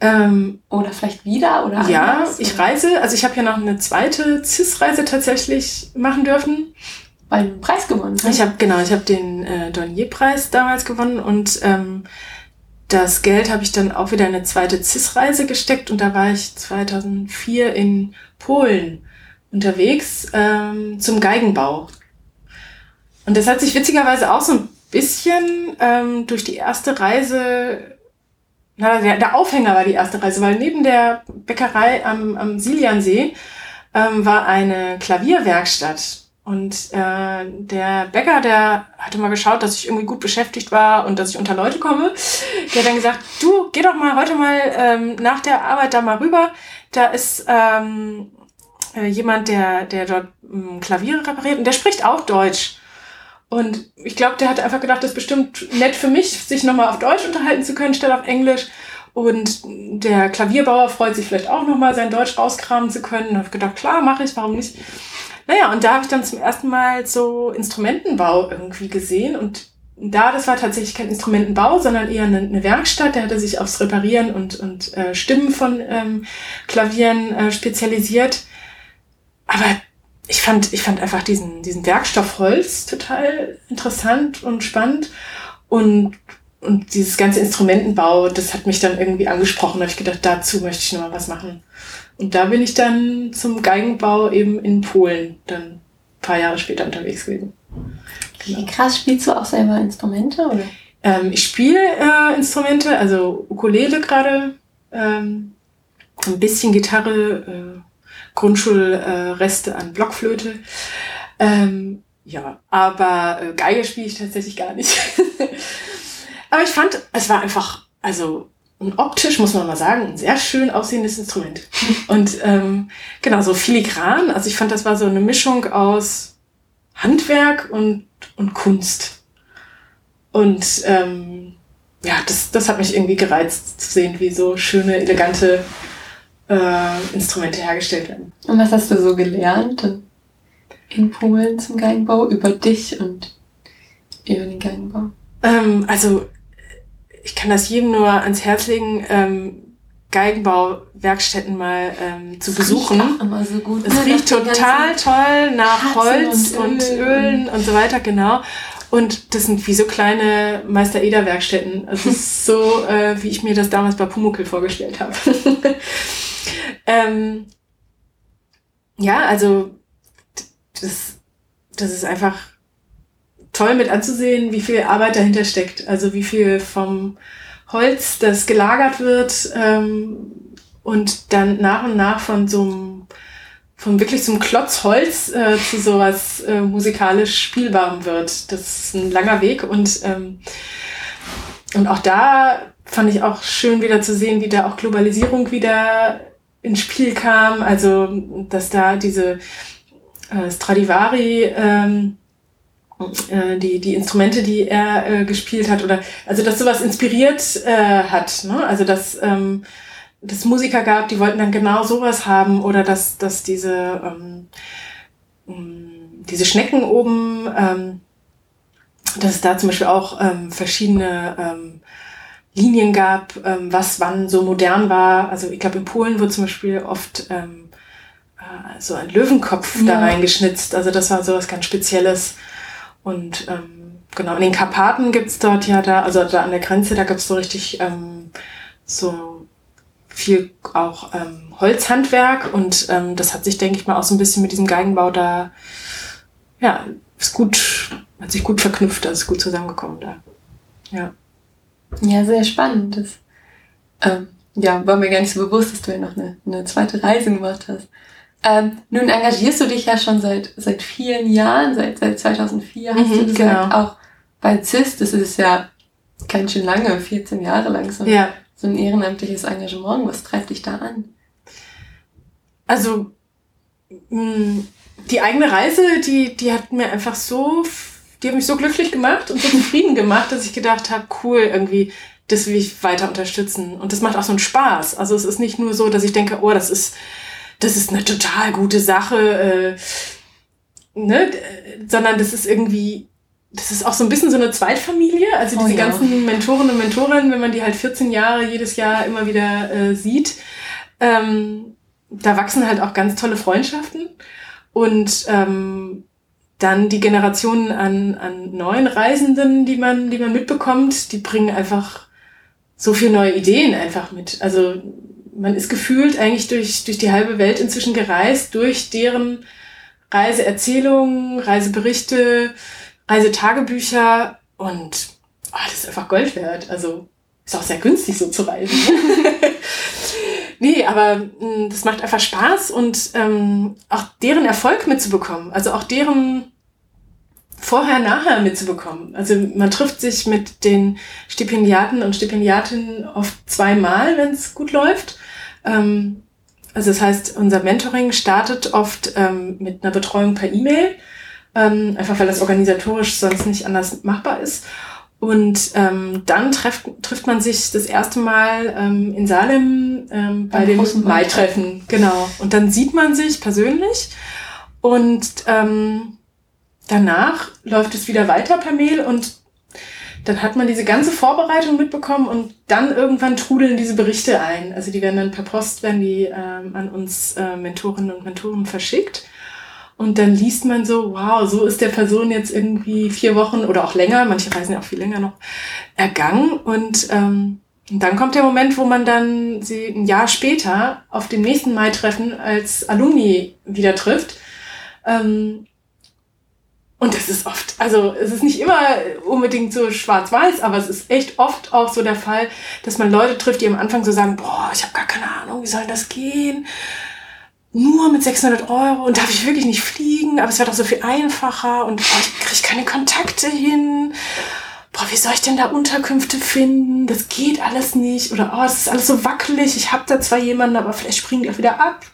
Ähm, Oder vielleicht wieder? Oder ja, anders? ich Oder- reise. Also ich habe ja noch eine zweite CIS-Reise tatsächlich machen dürfen. Weil du einen Preis gewonnen hast. Ich habe genau, ich habe den äh, Dornier-Preis damals gewonnen und ähm, das Geld habe ich dann auch wieder in eine zweite CIS-Reise gesteckt und da war ich 2004 in Polen unterwegs ähm, zum Geigenbau. Und das hat sich witzigerweise auch so ein bisschen ähm, durch die erste Reise, na, der, der Aufhänger war die erste Reise, weil neben der Bäckerei am, am Siliansee ähm, war eine Klavierwerkstatt. Und äh, der Bäcker, der hatte mal geschaut, dass ich irgendwie gut beschäftigt war und dass ich unter Leute komme. Der hat dann gesagt, du, geh doch mal heute mal ähm, nach der Arbeit da mal rüber. Da ist ähm, äh, jemand, der, der dort ähm, Klaviere repariert und der spricht auch Deutsch. Und ich glaube, der hat einfach gedacht, das ist bestimmt nett für mich, sich nochmal auf Deutsch unterhalten zu können, statt auf Englisch. Und der Klavierbauer freut sich vielleicht auch nochmal, sein Deutsch rauskramen zu können. Und habe gedacht, klar, mache ich, warum nicht? Naja, und da habe ich dann zum ersten Mal so Instrumentenbau irgendwie gesehen. Und da, das war tatsächlich kein Instrumentenbau, sondern eher eine, eine Werkstatt. Der hatte sich aufs Reparieren und, und äh, Stimmen von ähm, Klavieren äh, spezialisiert. Aber ich fand, ich fand einfach diesen, diesen Werkstoff Holz total interessant und spannend. Und, und dieses ganze Instrumentenbau, das hat mich dann irgendwie angesprochen. Da habe ich gedacht, dazu möchte ich nochmal was machen. Und da bin ich dann zum Geigenbau eben in Polen dann ein paar Jahre später unterwegs gewesen. Genau. Krass spielst du auch selber Instrumente? Oder? Ähm, ich spiele äh, Instrumente, also Ukulele gerade, ähm, ein bisschen Gitarre, äh, Grundschulreste an Blockflöte. Ähm, ja, aber äh, Geige spiele ich tatsächlich gar nicht. aber ich fand, es war einfach, also und optisch muss man mal sagen, ein sehr schön aussehendes Instrument. Und ähm, genau, so filigran. Also ich fand, das war so eine Mischung aus Handwerk und, und Kunst. Und ähm, ja, das, das hat mich irgendwie gereizt zu sehen, wie so schöne, elegante äh, Instrumente hergestellt werden. Und was hast du so gelernt in Polen zum Geigenbau über dich und über den Geigenbau? Ähm, also ich kann das jedem nur ans Herz legen, ähm, Geigenbauwerkstätten mal ähm, zu das besuchen. Riecht so gut. Es riecht total toll nach Holz und, und Ölen und so weiter, genau. Und das sind wie so kleine Meister-Eder-Werkstätten. Also es ist so, äh, wie ich mir das damals bei Pumuckl vorgestellt habe. ähm, ja, also das, das ist einfach toll mit anzusehen, wie viel Arbeit dahinter steckt. Also wie viel vom Holz, das gelagert wird ähm, und dann nach und nach von so einem, von wirklich so einem Klotz Holz äh, zu sowas äh, musikalisch Spielbarem wird. Das ist ein langer Weg und, ähm, und auch da fand ich auch schön wieder zu sehen, wie da auch Globalisierung wieder ins Spiel kam. Also, dass da diese äh, Stradivari ähm, äh, die, die Instrumente, die er äh, gespielt hat, oder also dass sowas inspiriert äh, hat. Ne? Also dass ähm, das Musiker gab, die wollten dann genau sowas haben, oder dass, dass diese, ähm, diese Schnecken oben, ähm, dass es da zum Beispiel auch ähm, verschiedene ähm, Linien gab, ähm, was wann so modern war. Also ich glaube, in Polen wird zum Beispiel oft ähm, äh, so ein Löwenkopf ja. da reingeschnitzt. Also das war sowas ganz Spezielles. Und ähm, genau, in den Karpaten gibt's dort ja da, also da an der Grenze, da gibt's so richtig ähm, so viel auch ähm, Holzhandwerk und ähm, das hat sich, denke ich mal, auch so ein bisschen mit diesem Geigenbau da, ja, ist gut, hat sich gut verknüpft, also ist gut zusammengekommen da. Ja. Ja, sehr spannend. Das, ähm, ja, war mir gar nicht so bewusst, dass du ja noch eine, eine zweite Reise gemacht hast. Ähm, nun engagierst du dich ja schon seit, seit vielen Jahren, seit, seit 2004 hast mhm, du gesagt, genau. auch bei CIS, das ist ja ganz schön lange, 14 Jahre lang so, ja. so ein ehrenamtliches Engagement. Was treibt dich da an? Also, mh, die eigene Reise, die, die hat mir einfach so, die hat mich so glücklich gemacht und so zufrieden gemacht, dass ich gedacht habe, cool, irgendwie, das will ich weiter unterstützen. Und das macht auch so einen Spaß. Also es ist nicht nur so, dass ich denke, oh, das ist das ist eine total gute Sache, äh, ne? sondern das ist irgendwie, das ist auch so ein bisschen so eine Zweitfamilie. Also diese oh, ja. ganzen Mentoren und Mentorinnen, wenn man die halt 14 Jahre jedes Jahr immer wieder äh, sieht, ähm, da wachsen halt auch ganz tolle Freundschaften. Und ähm, dann die Generationen an, an neuen Reisenden, die man, die man mitbekommt, die bringen einfach so viele neue Ideen einfach mit. Also man ist gefühlt eigentlich durch, durch die halbe Welt inzwischen gereist, durch deren Reiseerzählungen, Reiseberichte, Reisetagebücher und oh, das ist einfach Gold wert. Also ist auch sehr günstig, so zu reisen. nee, aber mh, hm, das macht einfach Spaß und ähm, auch deren Erfolg mitzubekommen. Also auch deren vorher, nachher mitzubekommen. Also man trifft sich mit den Stipendiaten und Stipendiatinnen oft zweimal, wenn es gut läuft. Ähm, also das heißt, unser Mentoring startet oft ähm, mit einer Betreuung per E-Mail, ähm, einfach weil das organisatorisch sonst nicht anders machbar ist. Und ähm, dann trefft, trifft man sich das erste Mal ähm, in Salem ähm, bei dem Mai-Treffen. Genau. Und dann sieht man sich persönlich und ähm, danach läuft es wieder weiter per Mail und dann hat man diese ganze Vorbereitung mitbekommen und dann irgendwann trudeln diese Berichte ein. Also die werden dann per Post, werden die ähm, an uns äh, Mentorinnen und Mentoren verschickt. Und dann liest man so, wow, so ist der Person jetzt irgendwie vier Wochen oder auch länger, manche reisen ja auch viel länger noch, ergangen. Und, ähm, dann kommt der Moment, wo man dann sie ein Jahr später auf dem nächsten Mai-Treffen als Alumni wieder trifft. Ähm, und das ist oft, also es ist nicht immer unbedingt so schwarz-weiß, aber es ist echt oft auch so der Fall, dass man Leute trifft, die am Anfang so sagen, boah, ich habe gar keine Ahnung, wie soll das gehen? nur mit 600 Euro und darf ich wirklich nicht fliegen, aber es wäre doch so viel einfacher und oh, ich kriege keine Kontakte hin. Boah, wie soll ich denn da Unterkünfte finden? Das geht alles nicht. Oder oh, es ist alles so wackelig. Ich habe da zwar jemanden, aber vielleicht springen die auch wieder ab.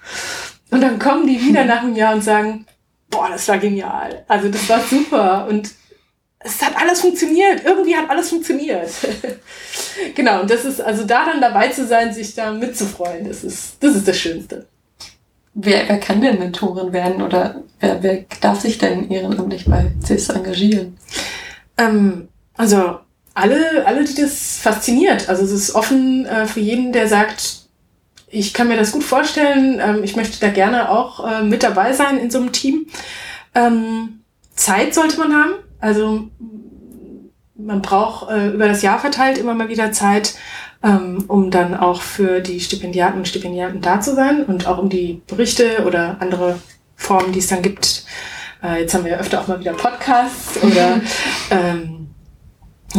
Und dann kommen die wieder nach einem Jahr und sagen, boah, das war genial. Also das war super. Und es hat alles funktioniert. Irgendwie hat alles funktioniert. genau, und das ist, also da dann dabei zu sein, sich da mitzufreuen, das ist, das ist das Schönste. Wer, wer kann denn Mentorin werden oder wer, wer darf sich denn ehrenamtlich bei CIS engagieren? Ähm, also alle, alle, die das fasziniert. Also es ist offen äh, für jeden, der sagt, ich kann mir das gut vorstellen, ähm, ich möchte da gerne auch äh, mit dabei sein in so einem Team. Ähm, Zeit sollte man haben. Also man braucht äh, über das Jahr verteilt immer mal wieder Zeit, ähm, um dann auch für die Stipendiaten und Stipendiaten da zu sein und auch um die Berichte oder andere Formen, die es dann gibt. Äh, jetzt haben wir ja öfter auch mal wieder Podcasts oder ähm,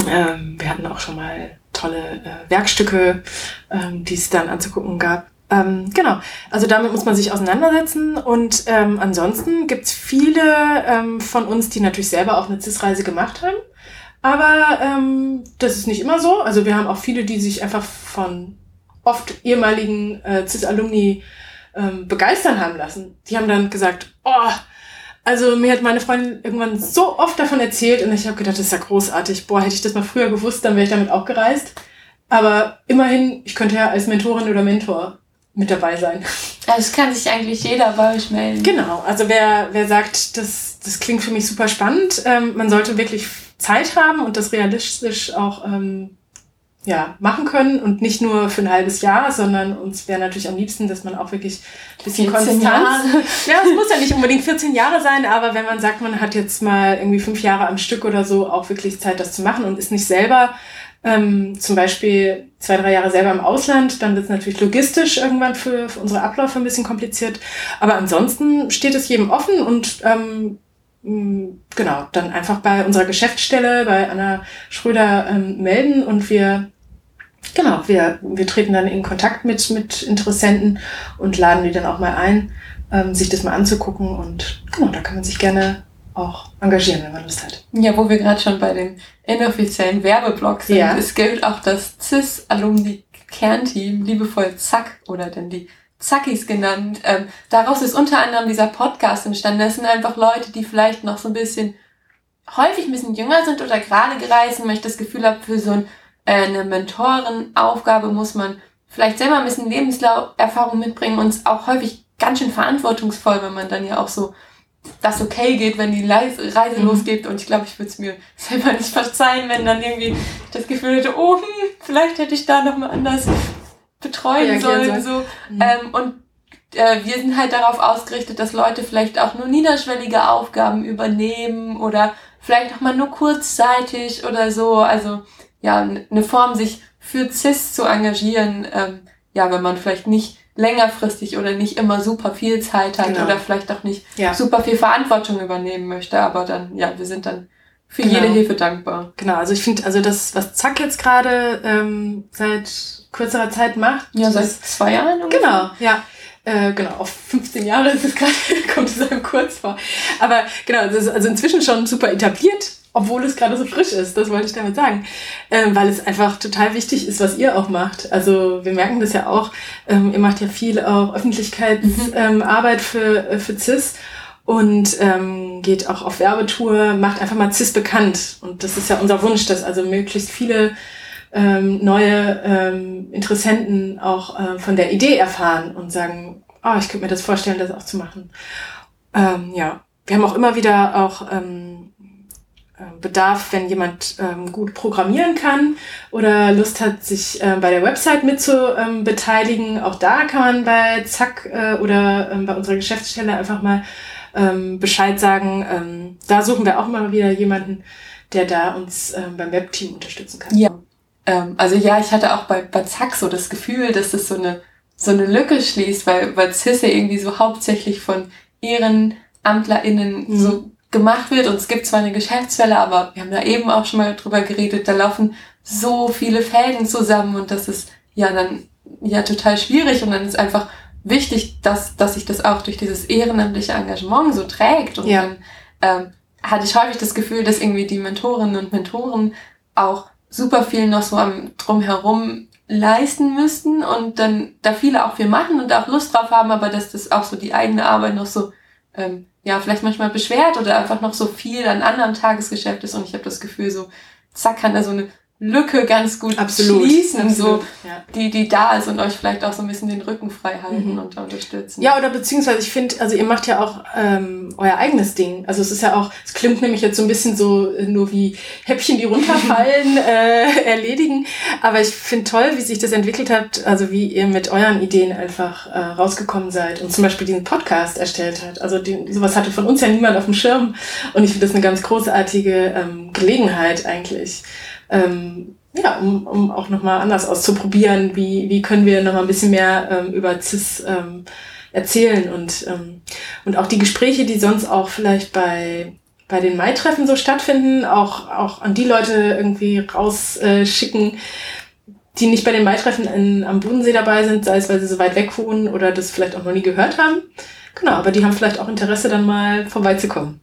ähm, wir hatten auch schon mal tolle äh, Werkstücke, ähm, die es dann anzugucken gab. Ähm, genau, also damit muss man sich auseinandersetzen und ähm, ansonsten gibt's viele ähm, von uns, die natürlich selber auch eine CIS-Reise gemacht haben aber ähm, das ist nicht immer so. Also wir haben auch viele, die sich einfach von oft ehemaligen äh, CIS-Alumni ähm, begeistern haben lassen. Die haben dann gesagt, oh, also mir hat meine Freundin irgendwann so oft davon erzählt und ich habe gedacht, das ist ja großartig. Boah, hätte ich das mal früher gewusst, dann wäre ich damit auch gereist. Aber immerhin, ich könnte ja als Mentorin oder Mentor mit dabei sein. Also es kann sich eigentlich jeder bei euch melden. Genau, also wer, wer sagt, das, das klingt für mich super spannend, ähm, man sollte wirklich Zeit haben und das realistisch auch ähm, ja, machen können und nicht nur für ein halbes Jahr, sondern uns wäre natürlich am liebsten, dass man auch wirklich ein bisschen Konstanz. Ja, es muss ja nicht unbedingt 14 Jahre sein, aber wenn man sagt, man hat jetzt mal irgendwie fünf Jahre am Stück oder so, auch wirklich Zeit, das zu machen und ist nicht selber ähm, zum Beispiel zwei, drei Jahre selber im Ausland, dann wird es natürlich logistisch irgendwann für, für unsere Abläufe ein bisschen kompliziert. Aber ansonsten steht es jedem offen und ähm, Mm, genau, dann einfach bei unserer Geschäftsstelle, bei Anna Schröder ähm, melden und wir, genau, wir, wir treten dann in Kontakt mit, mit Interessenten und laden die dann auch mal ein, ähm, sich das mal anzugucken und genau, da kann man sich gerne auch engagieren, wenn man Lust hat. Ja, wo wir gerade schon bei den inoffiziellen Werbeblogs sind, ja. es gilt auch das CIS-Alumni-Kernteam, liebevoll Zack oder denn die Zackis genannt. Ähm, daraus ist unter anderem dieser Podcast entstanden. Das sind einfach Leute, die vielleicht noch so ein bisschen häufig ein bisschen jünger sind oder gerade gereist, weil ich das Gefühl habe, für so ein, eine Mentorenaufgabe muss man vielleicht selber ein bisschen Lebenserfahrung mitbringen und es auch häufig ganz schön verantwortungsvoll, wenn man dann ja auch so das okay geht, wenn die Reise mhm. losgeht. Und ich glaube, ich würde es mir selber nicht verzeihen, wenn dann irgendwie das Gefühl hätte, oh, hm, vielleicht hätte ich da noch mal anders betreuen sollen. So. Mhm. Ähm, und äh, wir sind halt darauf ausgerichtet, dass Leute vielleicht auch nur niederschwellige Aufgaben übernehmen oder vielleicht auch mal nur kurzzeitig oder so. Also ja, eine Form, sich für CIS zu engagieren, ähm, ja, wenn man vielleicht nicht längerfristig oder nicht immer super viel Zeit hat genau. oder vielleicht auch nicht ja. super viel Verantwortung übernehmen möchte. Aber dann, ja, wir sind dann für genau. jede Hilfe dankbar. Genau, also ich finde, also das, was Zack jetzt gerade ähm, seit kürzerer Zeit macht. Ja, seit zwei Jahren ungefähr. Genau, ja. Äh, genau, auf 15 Jahre ist es gerade, kommt es einem kurz vor. Aber genau, das ist also inzwischen schon super etabliert, obwohl es gerade so frisch ist, das wollte ich damit sagen. Ähm, weil es einfach total wichtig ist, was ihr auch macht. Also wir merken das ja auch, ähm, ihr macht ja viel auch Öffentlichkeitsarbeit mhm. für, äh, für CIS und ähm, geht auch auf Werbetour, macht einfach mal CIS bekannt. Und das ist ja unser Wunsch, dass also möglichst viele ähm, neue ähm, Interessenten auch äh, von der Idee erfahren und sagen, oh, ich könnte mir das vorstellen, das auch zu machen. Ähm, ja, wir haben auch immer wieder auch ähm, äh, Bedarf, wenn jemand ähm, gut programmieren kann oder Lust hat, sich äh, bei der Website mit zu ähm, beteiligen. Auch da kann man bei Zack äh, oder ähm, bei unserer Geschäftsstelle einfach mal ähm, Bescheid sagen. Ähm, da suchen wir auch mal wieder jemanden, der da uns ähm, beim Webteam unterstützen kann. Ja. Ähm, also ja, ich hatte auch bei, bei Zack so das Gefühl, dass das so eine, so eine Lücke schließt, weil, weil CIS ja irgendwie so hauptsächlich von EhrenamtlerInnen mhm. so gemacht wird und es gibt zwar eine Geschäftswelle, aber wir haben da eben auch schon mal drüber geredet, da laufen so viele Fäden zusammen und das ist ja dann ja total schwierig und dann ist einfach wichtig, dass, dass sich das auch durch dieses ehrenamtliche Engagement so trägt. Und ja. dann ähm, hatte ich häufig das Gefühl, dass irgendwie die Mentorinnen und Mentoren auch super viel noch so am drumherum leisten müssten und dann da viele auch viel machen und auch Lust drauf haben, aber dass das auch so die eigene Arbeit noch so ähm, ja vielleicht manchmal beschwert oder einfach noch so viel an anderem Tagesgeschäft ist und ich habe das Gefühl so zack kann da so eine Lücke ganz gut absolut, schließen, absolut, so, ja. die, die da ist und euch vielleicht auch so ein bisschen den Rücken frei halten mhm. und unterstützen. Ja, oder beziehungsweise ich finde, also ihr macht ja auch ähm, euer eigenes Ding. Also es ist ja auch, es klingt nämlich jetzt so ein bisschen so äh, nur wie Häppchen, die runterfallen, äh, erledigen. Aber ich finde toll, wie sich das entwickelt hat, also wie ihr mit euren Ideen einfach äh, rausgekommen seid und zum Beispiel diesen Podcast erstellt hat. Also die, sowas hatte von uns ja niemand auf dem Schirm und ich finde das eine ganz großartige ähm, Gelegenheit eigentlich ähm, ja, um, um auch nochmal anders auszuprobieren, wie, wie können wir nochmal ein bisschen mehr ähm, über CIS ähm, erzählen und, ähm, und auch die Gespräche, die sonst auch vielleicht bei, bei den Mai-Treffen so stattfinden, auch, auch an die Leute irgendwie rausschicken, äh, die nicht bei den Mai-Treffen in, am Bodensee dabei sind, sei es, weil sie so weit weg wohnen oder das vielleicht auch noch nie gehört haben. Genau, aber die haben vielleicht auch Interesse, dann mal vorbeizukommen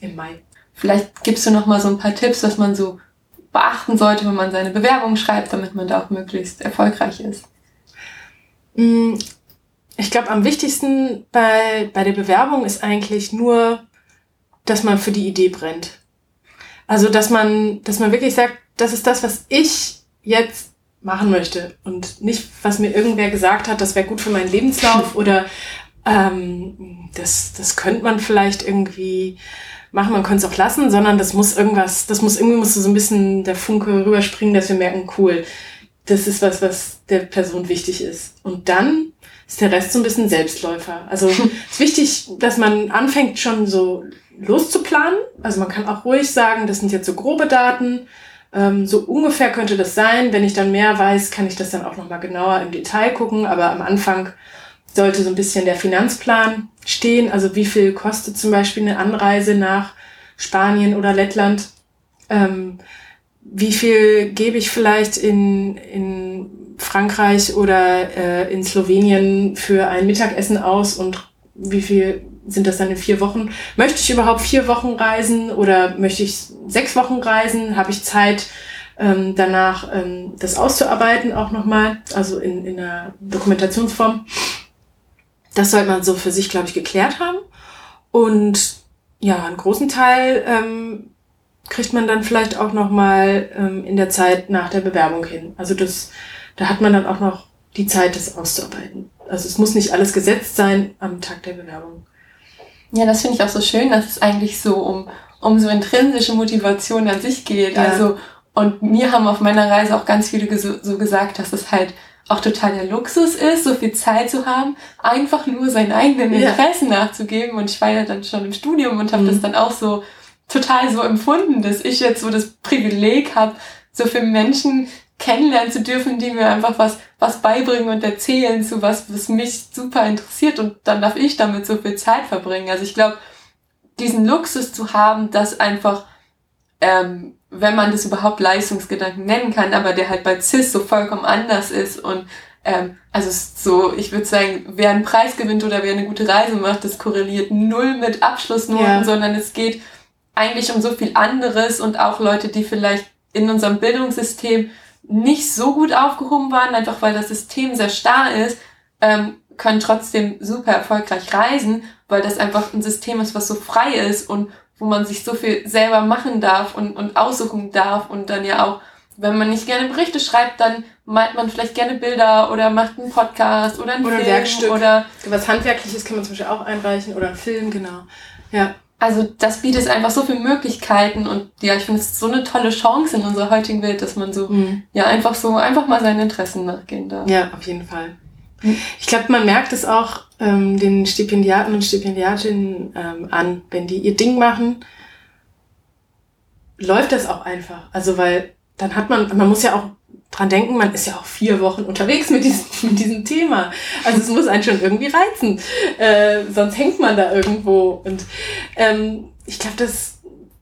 im Mai. Vielleicht gibst du noch mal so ein paar Tipps, was man so beachten sollte, wenn man seine Bewerbung schreibt, damit man da auch möglichst erfolgreich ist? Mm, ich glaube, am wichtigsten bei, bei der Bewerbung ist eigentlich nur, dass man für die Idee brennt. Also, dass man, dass man wirklich sagt, das ist das, was ich jetzt machen möchte und nicht, was mir irgendwer gesagt hat, das wäre gut für meinen Lebenslauf oder ähm, das, das könnte man vielleicht irgendwie machen, man könnte es auch lassen, sondern das muss irgendwas, das muss irgendwie muss so ein bisschen der Funke rüberspringen, dass wir merken, cool, das ist was, was der Person wichtig ist. Und dann ist der Rest so ein bisschen Selbstläufer. Also es ist wichtig, dass man anfängt schon so loszuplanen. Also man kann auch ruhig sagen, das sind jetzt so grobe Daten. Ähm, so ungefähr könnte das sein. Wenn ich dann mehr weiß, kann ich das dann auch nochmal genauer im Detail gucken. Aber am Anfang sollte so ein bisschen der Finanzplan stehen. Also wie viel kostet zum Beispiel eine Anreise nach Spanien oder Lettland? Ähm, wie viel gebe ich vielleicht in, in Frankreich oder äh, in Slowenien für ein Mittagessen aus und wie viel sind das dann in vier Wochen? Möchte ich überhaupt vier Wochen reisen oder möchte ich sechs Wochen reisen? Habe ich Zeit, ähm, danach ähm, das auszuarbeiten auch nochmal, also in, in einer Dokumentationsform? Das sollte man so für sich, glaube ich, geklärt haben. Und ja, einen großen Teil ähm, kriegt man dann vielleicht auch nochmal ähm, in der Zeit nach der Bewerbung hin. Also das, da hat man dann auch noch die Zeit, das auszuarbeiten. Also es muss nicht alles gesetzt sein am Tag der Bewerbung. Ja, das finde ich auch so schön, dass es eigentlich so um, um so intrinsische Motivation an sich geht. Ja. Also, und mir haben auf meiner Reise auch ganz viele so gesagt, dass es halt auch total der Luxus ist, so viel Zeit zu haben, einfach nur seinen eigenen Interessen ja. nachzugeben. Und ich war ja dann schon im Studium und habe mhm. das dann auch so total so empfunden, dass ich jetzt so das Privileg habe, so viele Menschen kennenlernen zu dürfen, die mir einfach was, was beibringen und erzählen zu was, was mich super interessiert und dann darf ich damit so viel Zeit verbringen. Also ich glaube, diesen Luxus zu haben, dass einfach ähm, wenn man das überhaupt Leistungsgedanken nennen kann, aber der halt bei CIS so vollkommen anders ist und ähm, also so, ich würde sagen, wer einen Preis gewinnt oder wer eine gute Reise macht, das korreliert null mit Abschlussnoten, ja. sondern es geht eigentlich um so viel anderes und auch Leute, die vielleicht in unserem Bildungssystem nicht so gut aufgehoben waren, einfach weil das System sehr starr ist, ähm, können trotzdem super erfolgreich reisen, weil das einfach ein System ist, was so frei ist und wo man sich so viel selber machen darf und, und aussuchen darf und dann ja auch, wenn man nicht gerne Berichte schreibt, dann malt man vielleicht gerne Bilder oder macht einen Podcast oder ein oder Film ein Werkstück. oder was handwerkliches kann man zum Beispiel auch einreichen oder einen Film, genau. Ja. Also das bietet einfach so viele Möglichkeiten und ja, ich finde es so eine tolle Chance in unserer heutigen Welt, dass man so mhm. ja einfach so einfach mal seinen Interessen nachgehen darf. Ja, auf jeden Fall. Ich glaube, man merkt es auch ähm, den Stipendiaten und Stipendiatinnen ähm, an, wenn die ihr Ding machen, läuft das auch einfach. Also weil dann hat man, man muss ja auch dran denken, man ist ja auch vier Wochen unterwegs mit diesem, mit diesem Thema. Also es muss einen schon irgendwie reizen. Äh, sonst hängt man da irgendwo. Und ähm, ich glaube, das,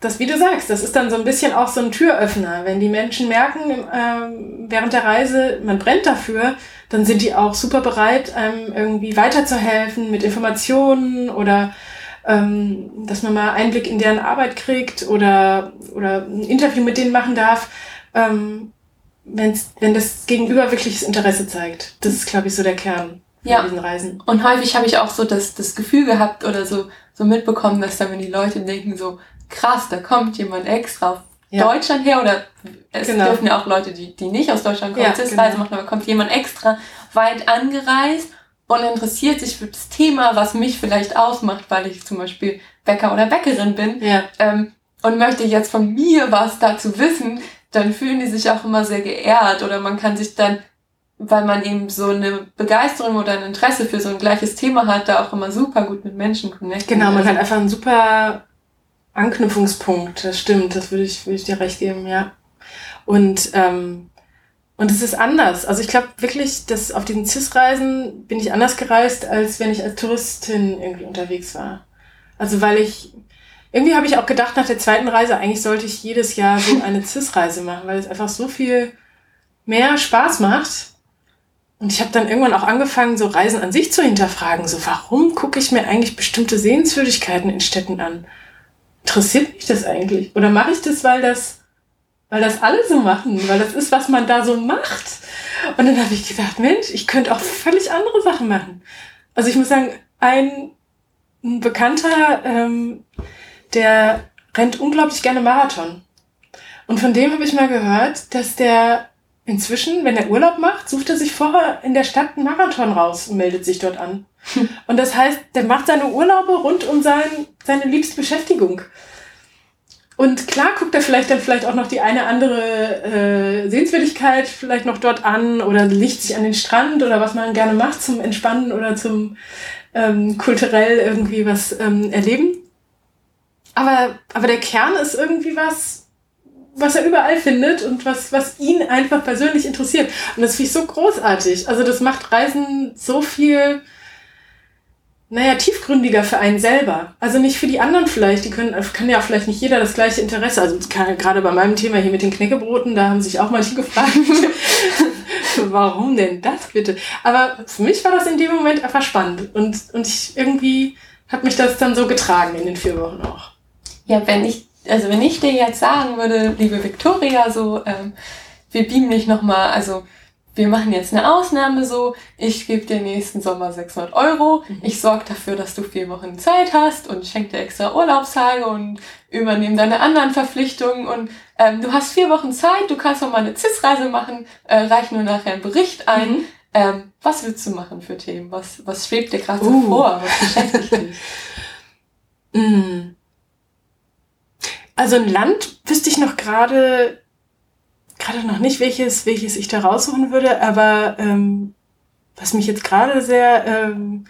das, wie du sagst, das ist dann so ein bisschen auch so ein Türöffner. Wenn die Menschen merken, ähm, während der Reise, man brennt dafür, dann sind die auch super bereit, einem irgendwie weiterzuhelfen mit Informationen oder ähm, dass man mal Einblick in deren Arbeit kriegt oder, oder ein Interview mit denen machen darf. Ähm, wenn's, wenn das Gegenüber wirkliches Interesse zeigt. Das ist, glaube ich, so der Kern ja. diesen Reisen. Und häufig habe ich auch so das, das Gefühl gehabt oder so, so mitbekommen, dass dann, wenn die Leute denken, so krass, da kommt jemand extra auf ja. Deutschland her oder es genau. dürfen ja auch Leute, die, die nicht aus Deutschland kommen, ja, genau. Reise machen, aber kommt jemand extra weit angereist und interessiert sich für das Thema, was mich vielleicht ausmacht, weil ich zum Beispiel Bäcker oder Bäckerin bin ja. ähm, und möchte jetzt von mir was dazu wissen, dann fühlen die sich auch immer sehr geehrt oder man kann sich dann, weil man eben so eine Begeisterung oder ein Interesse für so ein gleiches Thema hat, da auch immer super gut mit Menschen connecten. Genau, man also, hat einfach einen super Anknüpfungspunkt, das stimmt, das würde ich, würde ich dir recht geben, ja. Und, ähm, und es ist anders. Also ich glaube wirklich, dass auf diesen CIS-Reisen bin ich anders gereist, als wenn ich als Touristin irgendwie unterwegs war. Also weil ich irgendwie habe ich auch gedacht nach der zweiten Reise, eigentlich sollte ich jedes Jahr so eine CIS-Reise machen, weil es einfach so viel mehr Spaß macht. Und ich habe dann irgendwann auch angefangen, so Reisen an sich zu hinterfragen. So, warum gucke ich mir eigentlich bestimmte Sehenswürdigkeiten in Städten an? Interessiert mich das eigentlich? Oder mache ich das, weil das, weil das alle so machen? Weil das ist, was man da so macht? Und dann habe ich gedacht, Mensch, ich könnte auch völlig andere Sachen machen. Also ich muss sagen, ein, Bekannter, ähm, der rennt unglaublich gerne Marathon. Und von dem habe ich mal gehört, dass der inzwischen, wenn er Urlaub macht, sucht er sich vorher in der Stadt einen Marathon raus und meldet sich dort an. Und das heißt, der macht seine Urlaube rund um sein, seine liebste Beschäftigung. Und klar guckt er vielleicht dann vielleicht auch noch die eine andere äh, Sehenswürdigkeit vielleicht noch dort an oder liegt sich an den Strand oder was man gerne macht zum Entspannen oder zum ähm, kulturell irgendwie was ähm, erleben. Aber, aber der Kern ist irgendwie was, was er überall findet und was, was ihn einfach persönlich interessiert. Und das finde ich so großartig. Also das macht Reisen so viel, naja, tiefgründiger für einen selber. Also nicht für die anderen vielleicht. Die können, kann ja vielleicht nicht jeder das gleiche Interesse. Also gerade bei meinem Thema hier mit den Knäckebroten, da haben sich auch manche gefragt, warum denn das bitte? Aber für mich war das in dem Moment einfach spannend. Und, und ich irgendwie hat mich das dann so getragen in den vier Wochen auch. Ja, wenn ich, also wenn ich dir jetzt sagen würde, liebe Victoria, so, ähm, wir beamen dich nochmal, also wir machen jetzt eine Ausnahme so, ich gebe dir nächsten Sommer 600 Euro, mhm. ich sorge dafür, dass du vier Wochen Zeit hast und schenke dir extra Urlaubstage und übernehme deine anderen Verpflichtungen und ähm, du hast vier Wochen Zeit, du kannst noch mal eine CIS-Reise machen, äh, reich nur nachher einen Bericht ein. Mhm. Ähm, was willst du machen für Themen? Was, was schwebt dir gerade uh. so vor? Was beschäftigt dich? mm. Also ein Land wüsste ich noch gerade gerade noch nicht, welches, welches ich da raussuchen würde, aber ähm, was mich jetzt gerade sehr ähm,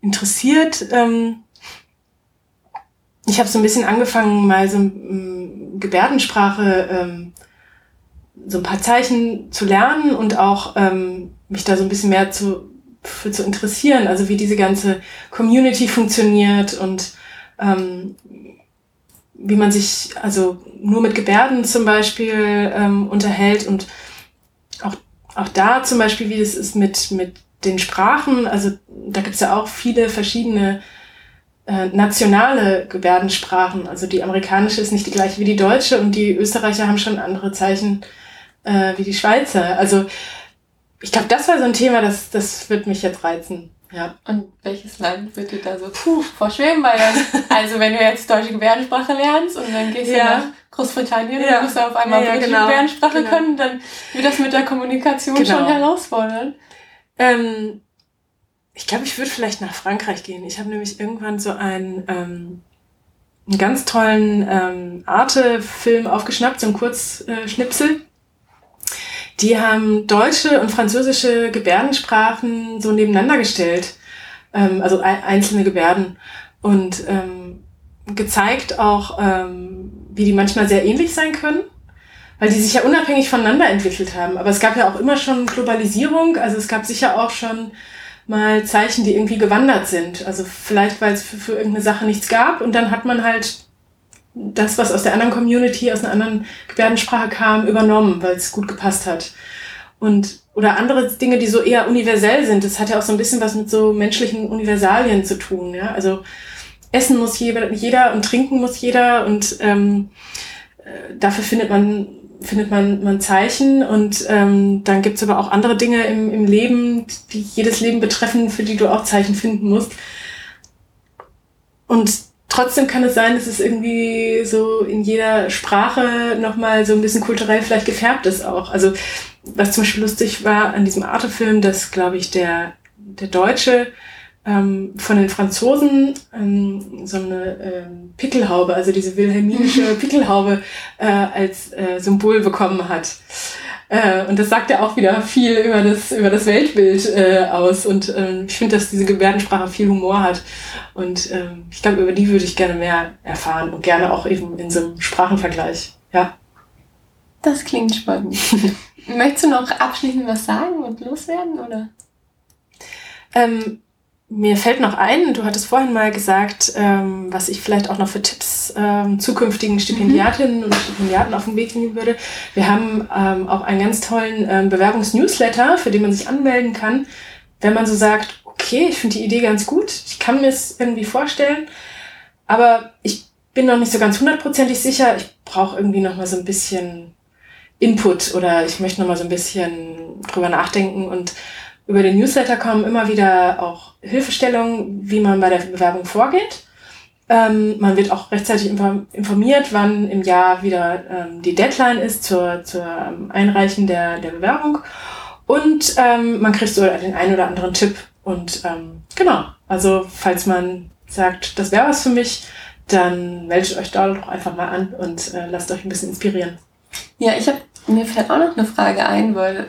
interessiert, ähm, ich habe so ein bisschen angefangen, mal so ähm, Gebärdensprache, ähm, so ein paar Zeichen zu lernen und auch ähm, mich da so ein bisschen mehr zu, für zu interessieren, also wie diese ganze Community funktioniert und ähm, wie man sich also nur mit Gebärden zum Beispiel ähm, unterhält und auch, auch da zum Beispiel, wie es ist mit, mit den Sprachen. Also da gibt es ja auch viele verschiedene äh, nationale Gebärdensprachen. Also die amerikanische ist nicht die gleiche wie die deutsche und die Österreicher haben schon andere Zeichen äh, wie die Schweizer. Also ich glaube, das war so ein Thema, das, das wird mich jetzt reizen. Ja. Und welches Land wird dir da so puh, vorschweben? Weil dann, also wenn du jetzt deutsche Gebärdensprache lernst und dann gehst ja. du nach Großbritannien ja. und musst auf einmal ja, britische genau. Gebärdensprache genau. können, dann wird das mit der Kommunikation genau. schon herausfordernd. Ähm, ich glaube, ich würde vielleicht nach Frankreich gehen. Ich habe nämlich irgendwann so einen, ähm, einen ganz tollen ähm, Arte-Film aufgeschnappt, so einen Kurzschnipsel. Die haben deutsche und französische Gebärdensprachen so nebeneinander gestellt, ähm, also einzelne Gebärden und ähm, gezeigt auch, ähm, wie die manchmal sehr ähnlich sein können, weil die sich ja unabhängig voneinander entwickelt haben. Aber es gab ja auch immer schon Globalisierung, also es gab sicher auch schon mal Zeichen, die irgendwie gewandert sind. Also vielleicht, weil es für, für irgendeine Sache nichts gab und dann hat man halt das, was aus der anderen Community, aus einer anderen Gebärdensprache kam, übernommen, weil es gut gepasst hat. Und, oder andere Dinge, die so eher universell sind. Das hat ja auch so ein bisschen was mit so menschlichen Universalien zu tun, ja. Also, essen muss jeder, jeder und trinken muss jeder und, ähm, äh, dafür findet man, findet man, man Zeichen und ähm, dann gibt's aber auch andere Dinge im, im Leben, die jedes Leben betreffen, für die du auch Zeichen finden musst. Und trotzdem kann es sein, dass es irgendwie so in jeder Sprache nochmal so ein bisschen kulturell vielleicht gefärbt ist auch. Also was zum Beispiel lustig war an diesem Arte-Film, dass, glaube ich, der, der Deutsche ähm, von den Franzosen ähm, so eine ähm, Pickelhaube, also diese wilhelminische Pickelhaube äh, als äh, Symbol bekommen hat. Äh, und das sagt ja auch wieder viel über das, über das Weltbild äh, aus. Und ähm, ich finde, dass diese Gebärdensprache viel Humor hat. Und ähm, ich glaube, über die würde ich gerne mehr erfahren und gerne auch eben in so einem Sprachenvergleich. Ja. Das klingt spannend. Möchtest du noch abschließend was sagen und loswerden, oder? Ähm, mir fällt noch ein, du hattest vorhin mal gesagt, ähm, was ich vielleicht auch noch für Tipps ähm, zukünftigen Stipendiatinnen mhm. und Stipendiaten auf den Weg geben würde. Wir haben ähm, auch einen ganz tollen ähm, Bewerbungsnewsletter, für den man sich anmelden kann, wenn man so sagt, okay, ich finde die Idee ganz gut, ich kann mir es irgendwie vorstellen, aber ich bin noch nicht so ganz hundertprozentig sicher, ich brauche irgendwie noch mal so ein bisschen Input oder ich möchte noch mal so ein bisschen drüber nachdenken und über den Newsletter kommen immer wieder auch Hilfestellungen, wie man bei der Bewerbung vorgeht. Ähm, man wird auch rechtzeitig informiert, wann im Jahr wieder ähm, die Deadline ist zur, zur ähm, Einreichen der, der Bewerbung. Und ähm, man kriegt so den einen oder anderen Tipp. Und ähm, genau, also falls man sagt, das wäre was für mich, dann meldet euch da doch einfach mal an und äh, lasst euch ein bisschen inspirieren. Ja, ich habe mir fällt auch noch eine Frage ein, weil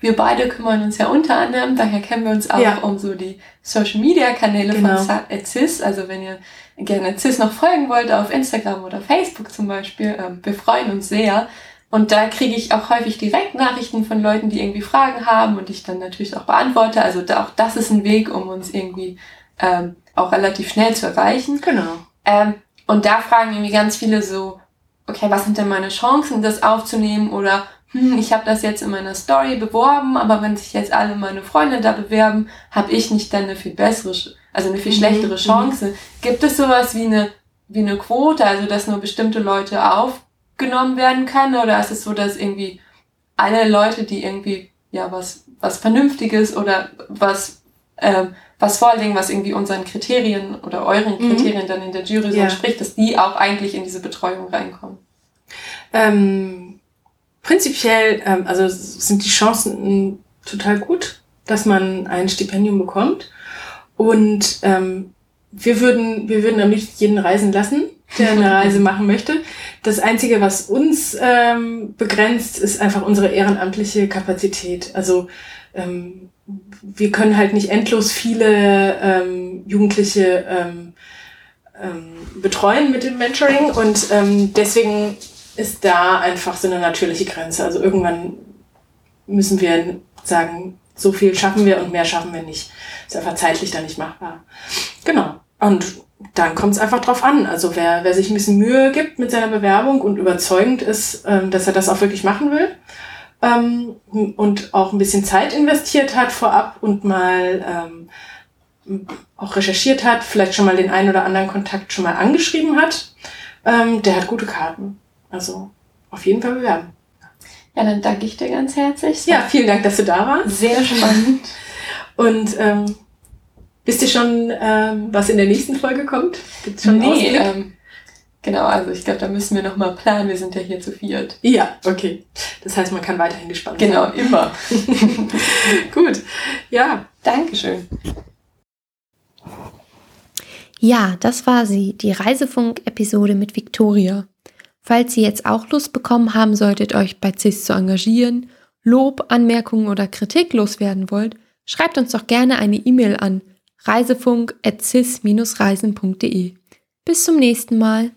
wir beide kümmern uns ja unter anderem, daher kennen wir uns auch ja. um so die Social Media Kanäle genau. von CIS. Also wenn ihr gerne CIS noch folgen wollt auf Instagram oder Facebook zum Beispiel, ähm, wir freuen uns sehr. Und da kriege ich auch häufig direkt Nachrichten von Leuten, die irgendwie Fragen haben und ich dann natürlich auch beantworte. Also auch das ist ein Weg, um uns irgendwie ähm, auch relativ schnell zu erreichen. Genau. Ähm, und da fragen irgendwie ganz viele so, okay, was sind denn meine Chancen, das aufzunehmen? Oder hm, ich habe das jetzt in meiner Story beworben, aber wenn sich jetzt alle meine Freunde da bewerben, habe ich nicht dann eine viel bessere, also eine viel mhm. schlechtere mhm. Chance. Gibt es sowas wie eine, wie eine Quote, also dass nur bestimmte Leute aufgenommen werden können? Oder ist es so, dass irgendwie alle Leute, die irgendwie ja was, was Vernünftiges oder was, äh, was vorlegen, was irgendwie unseren Kriterien oder euren mhm. Kriterien mhm. dann in der Jury so ja. entspricht, dass die auch eigentlich in diese Betreuung reinkommen? Ähm prinzipiell, ähm, also sind die Chancen total gut, dass man ein Stipendium bekommt. Und ähm, wir würden, wir würden am liebsten jeden reisen lassen, der eine Reise machen möchte. Das Einzige, was uns ähm, begrenzt, ist einfach unsere ehrenamtliche Kapazität. Also ähm, wir können halt nicht endlos viele ähm, Jugendliche ähm, ähm, betreuen mit dem Mentoring und ähm, deswegen ist da einfach so eine natürliche Grenze. Also irgendwann müssen wir sagen, so viel schaffen wir und mehr schaffen wir nicht. Ist einfach zeitlich da nicht machbar. Genau. Und dann kommt es einfach drauf an. Also wer, wer sich ein bisschen Mühe gibt mit seiner Bewerbung und überzeugend ist, ähm, dass er das auch wirklich machen will ähm, und auch ein bisschen Zeit investiert hat vorab und mal ähm, auch recherchiert hat, vielleicht schon mal den einen oder anderen Kontakt schon mal angeschrieben hat, ähm, der hat gute Karten. Also auf jeden Fall bewerben. Ja, dann danke ich dir ganz herzlich. Ja, vielen Dank, dass du da warst. Sehr spannend. Und ähm, wisst ihr schon, ähm, was in der nächsten Folge kommt? Gibt's schon nee, ähm, genau, also ich glaube, da müssen wir nochmal planen. Wir sind ja hier zu viert. Ja, okay. Das heißt, man kann weiterhin gespannt genau, sein. Genau, immer. Gut. Ja. Dankeschön. Ja, das war sie, die Reisefunk-Episode mit Victoria. Falls ihr jetzt auch Lust bekommen haben solltet, euch bei CIS zu engagieren, Lob, Anmerkungen oder Kritik loswerden wollt, schreibt uns doch gerne eine E-Mail an reisefunk.cis-reisen.de. Bis zum nächsten Mal.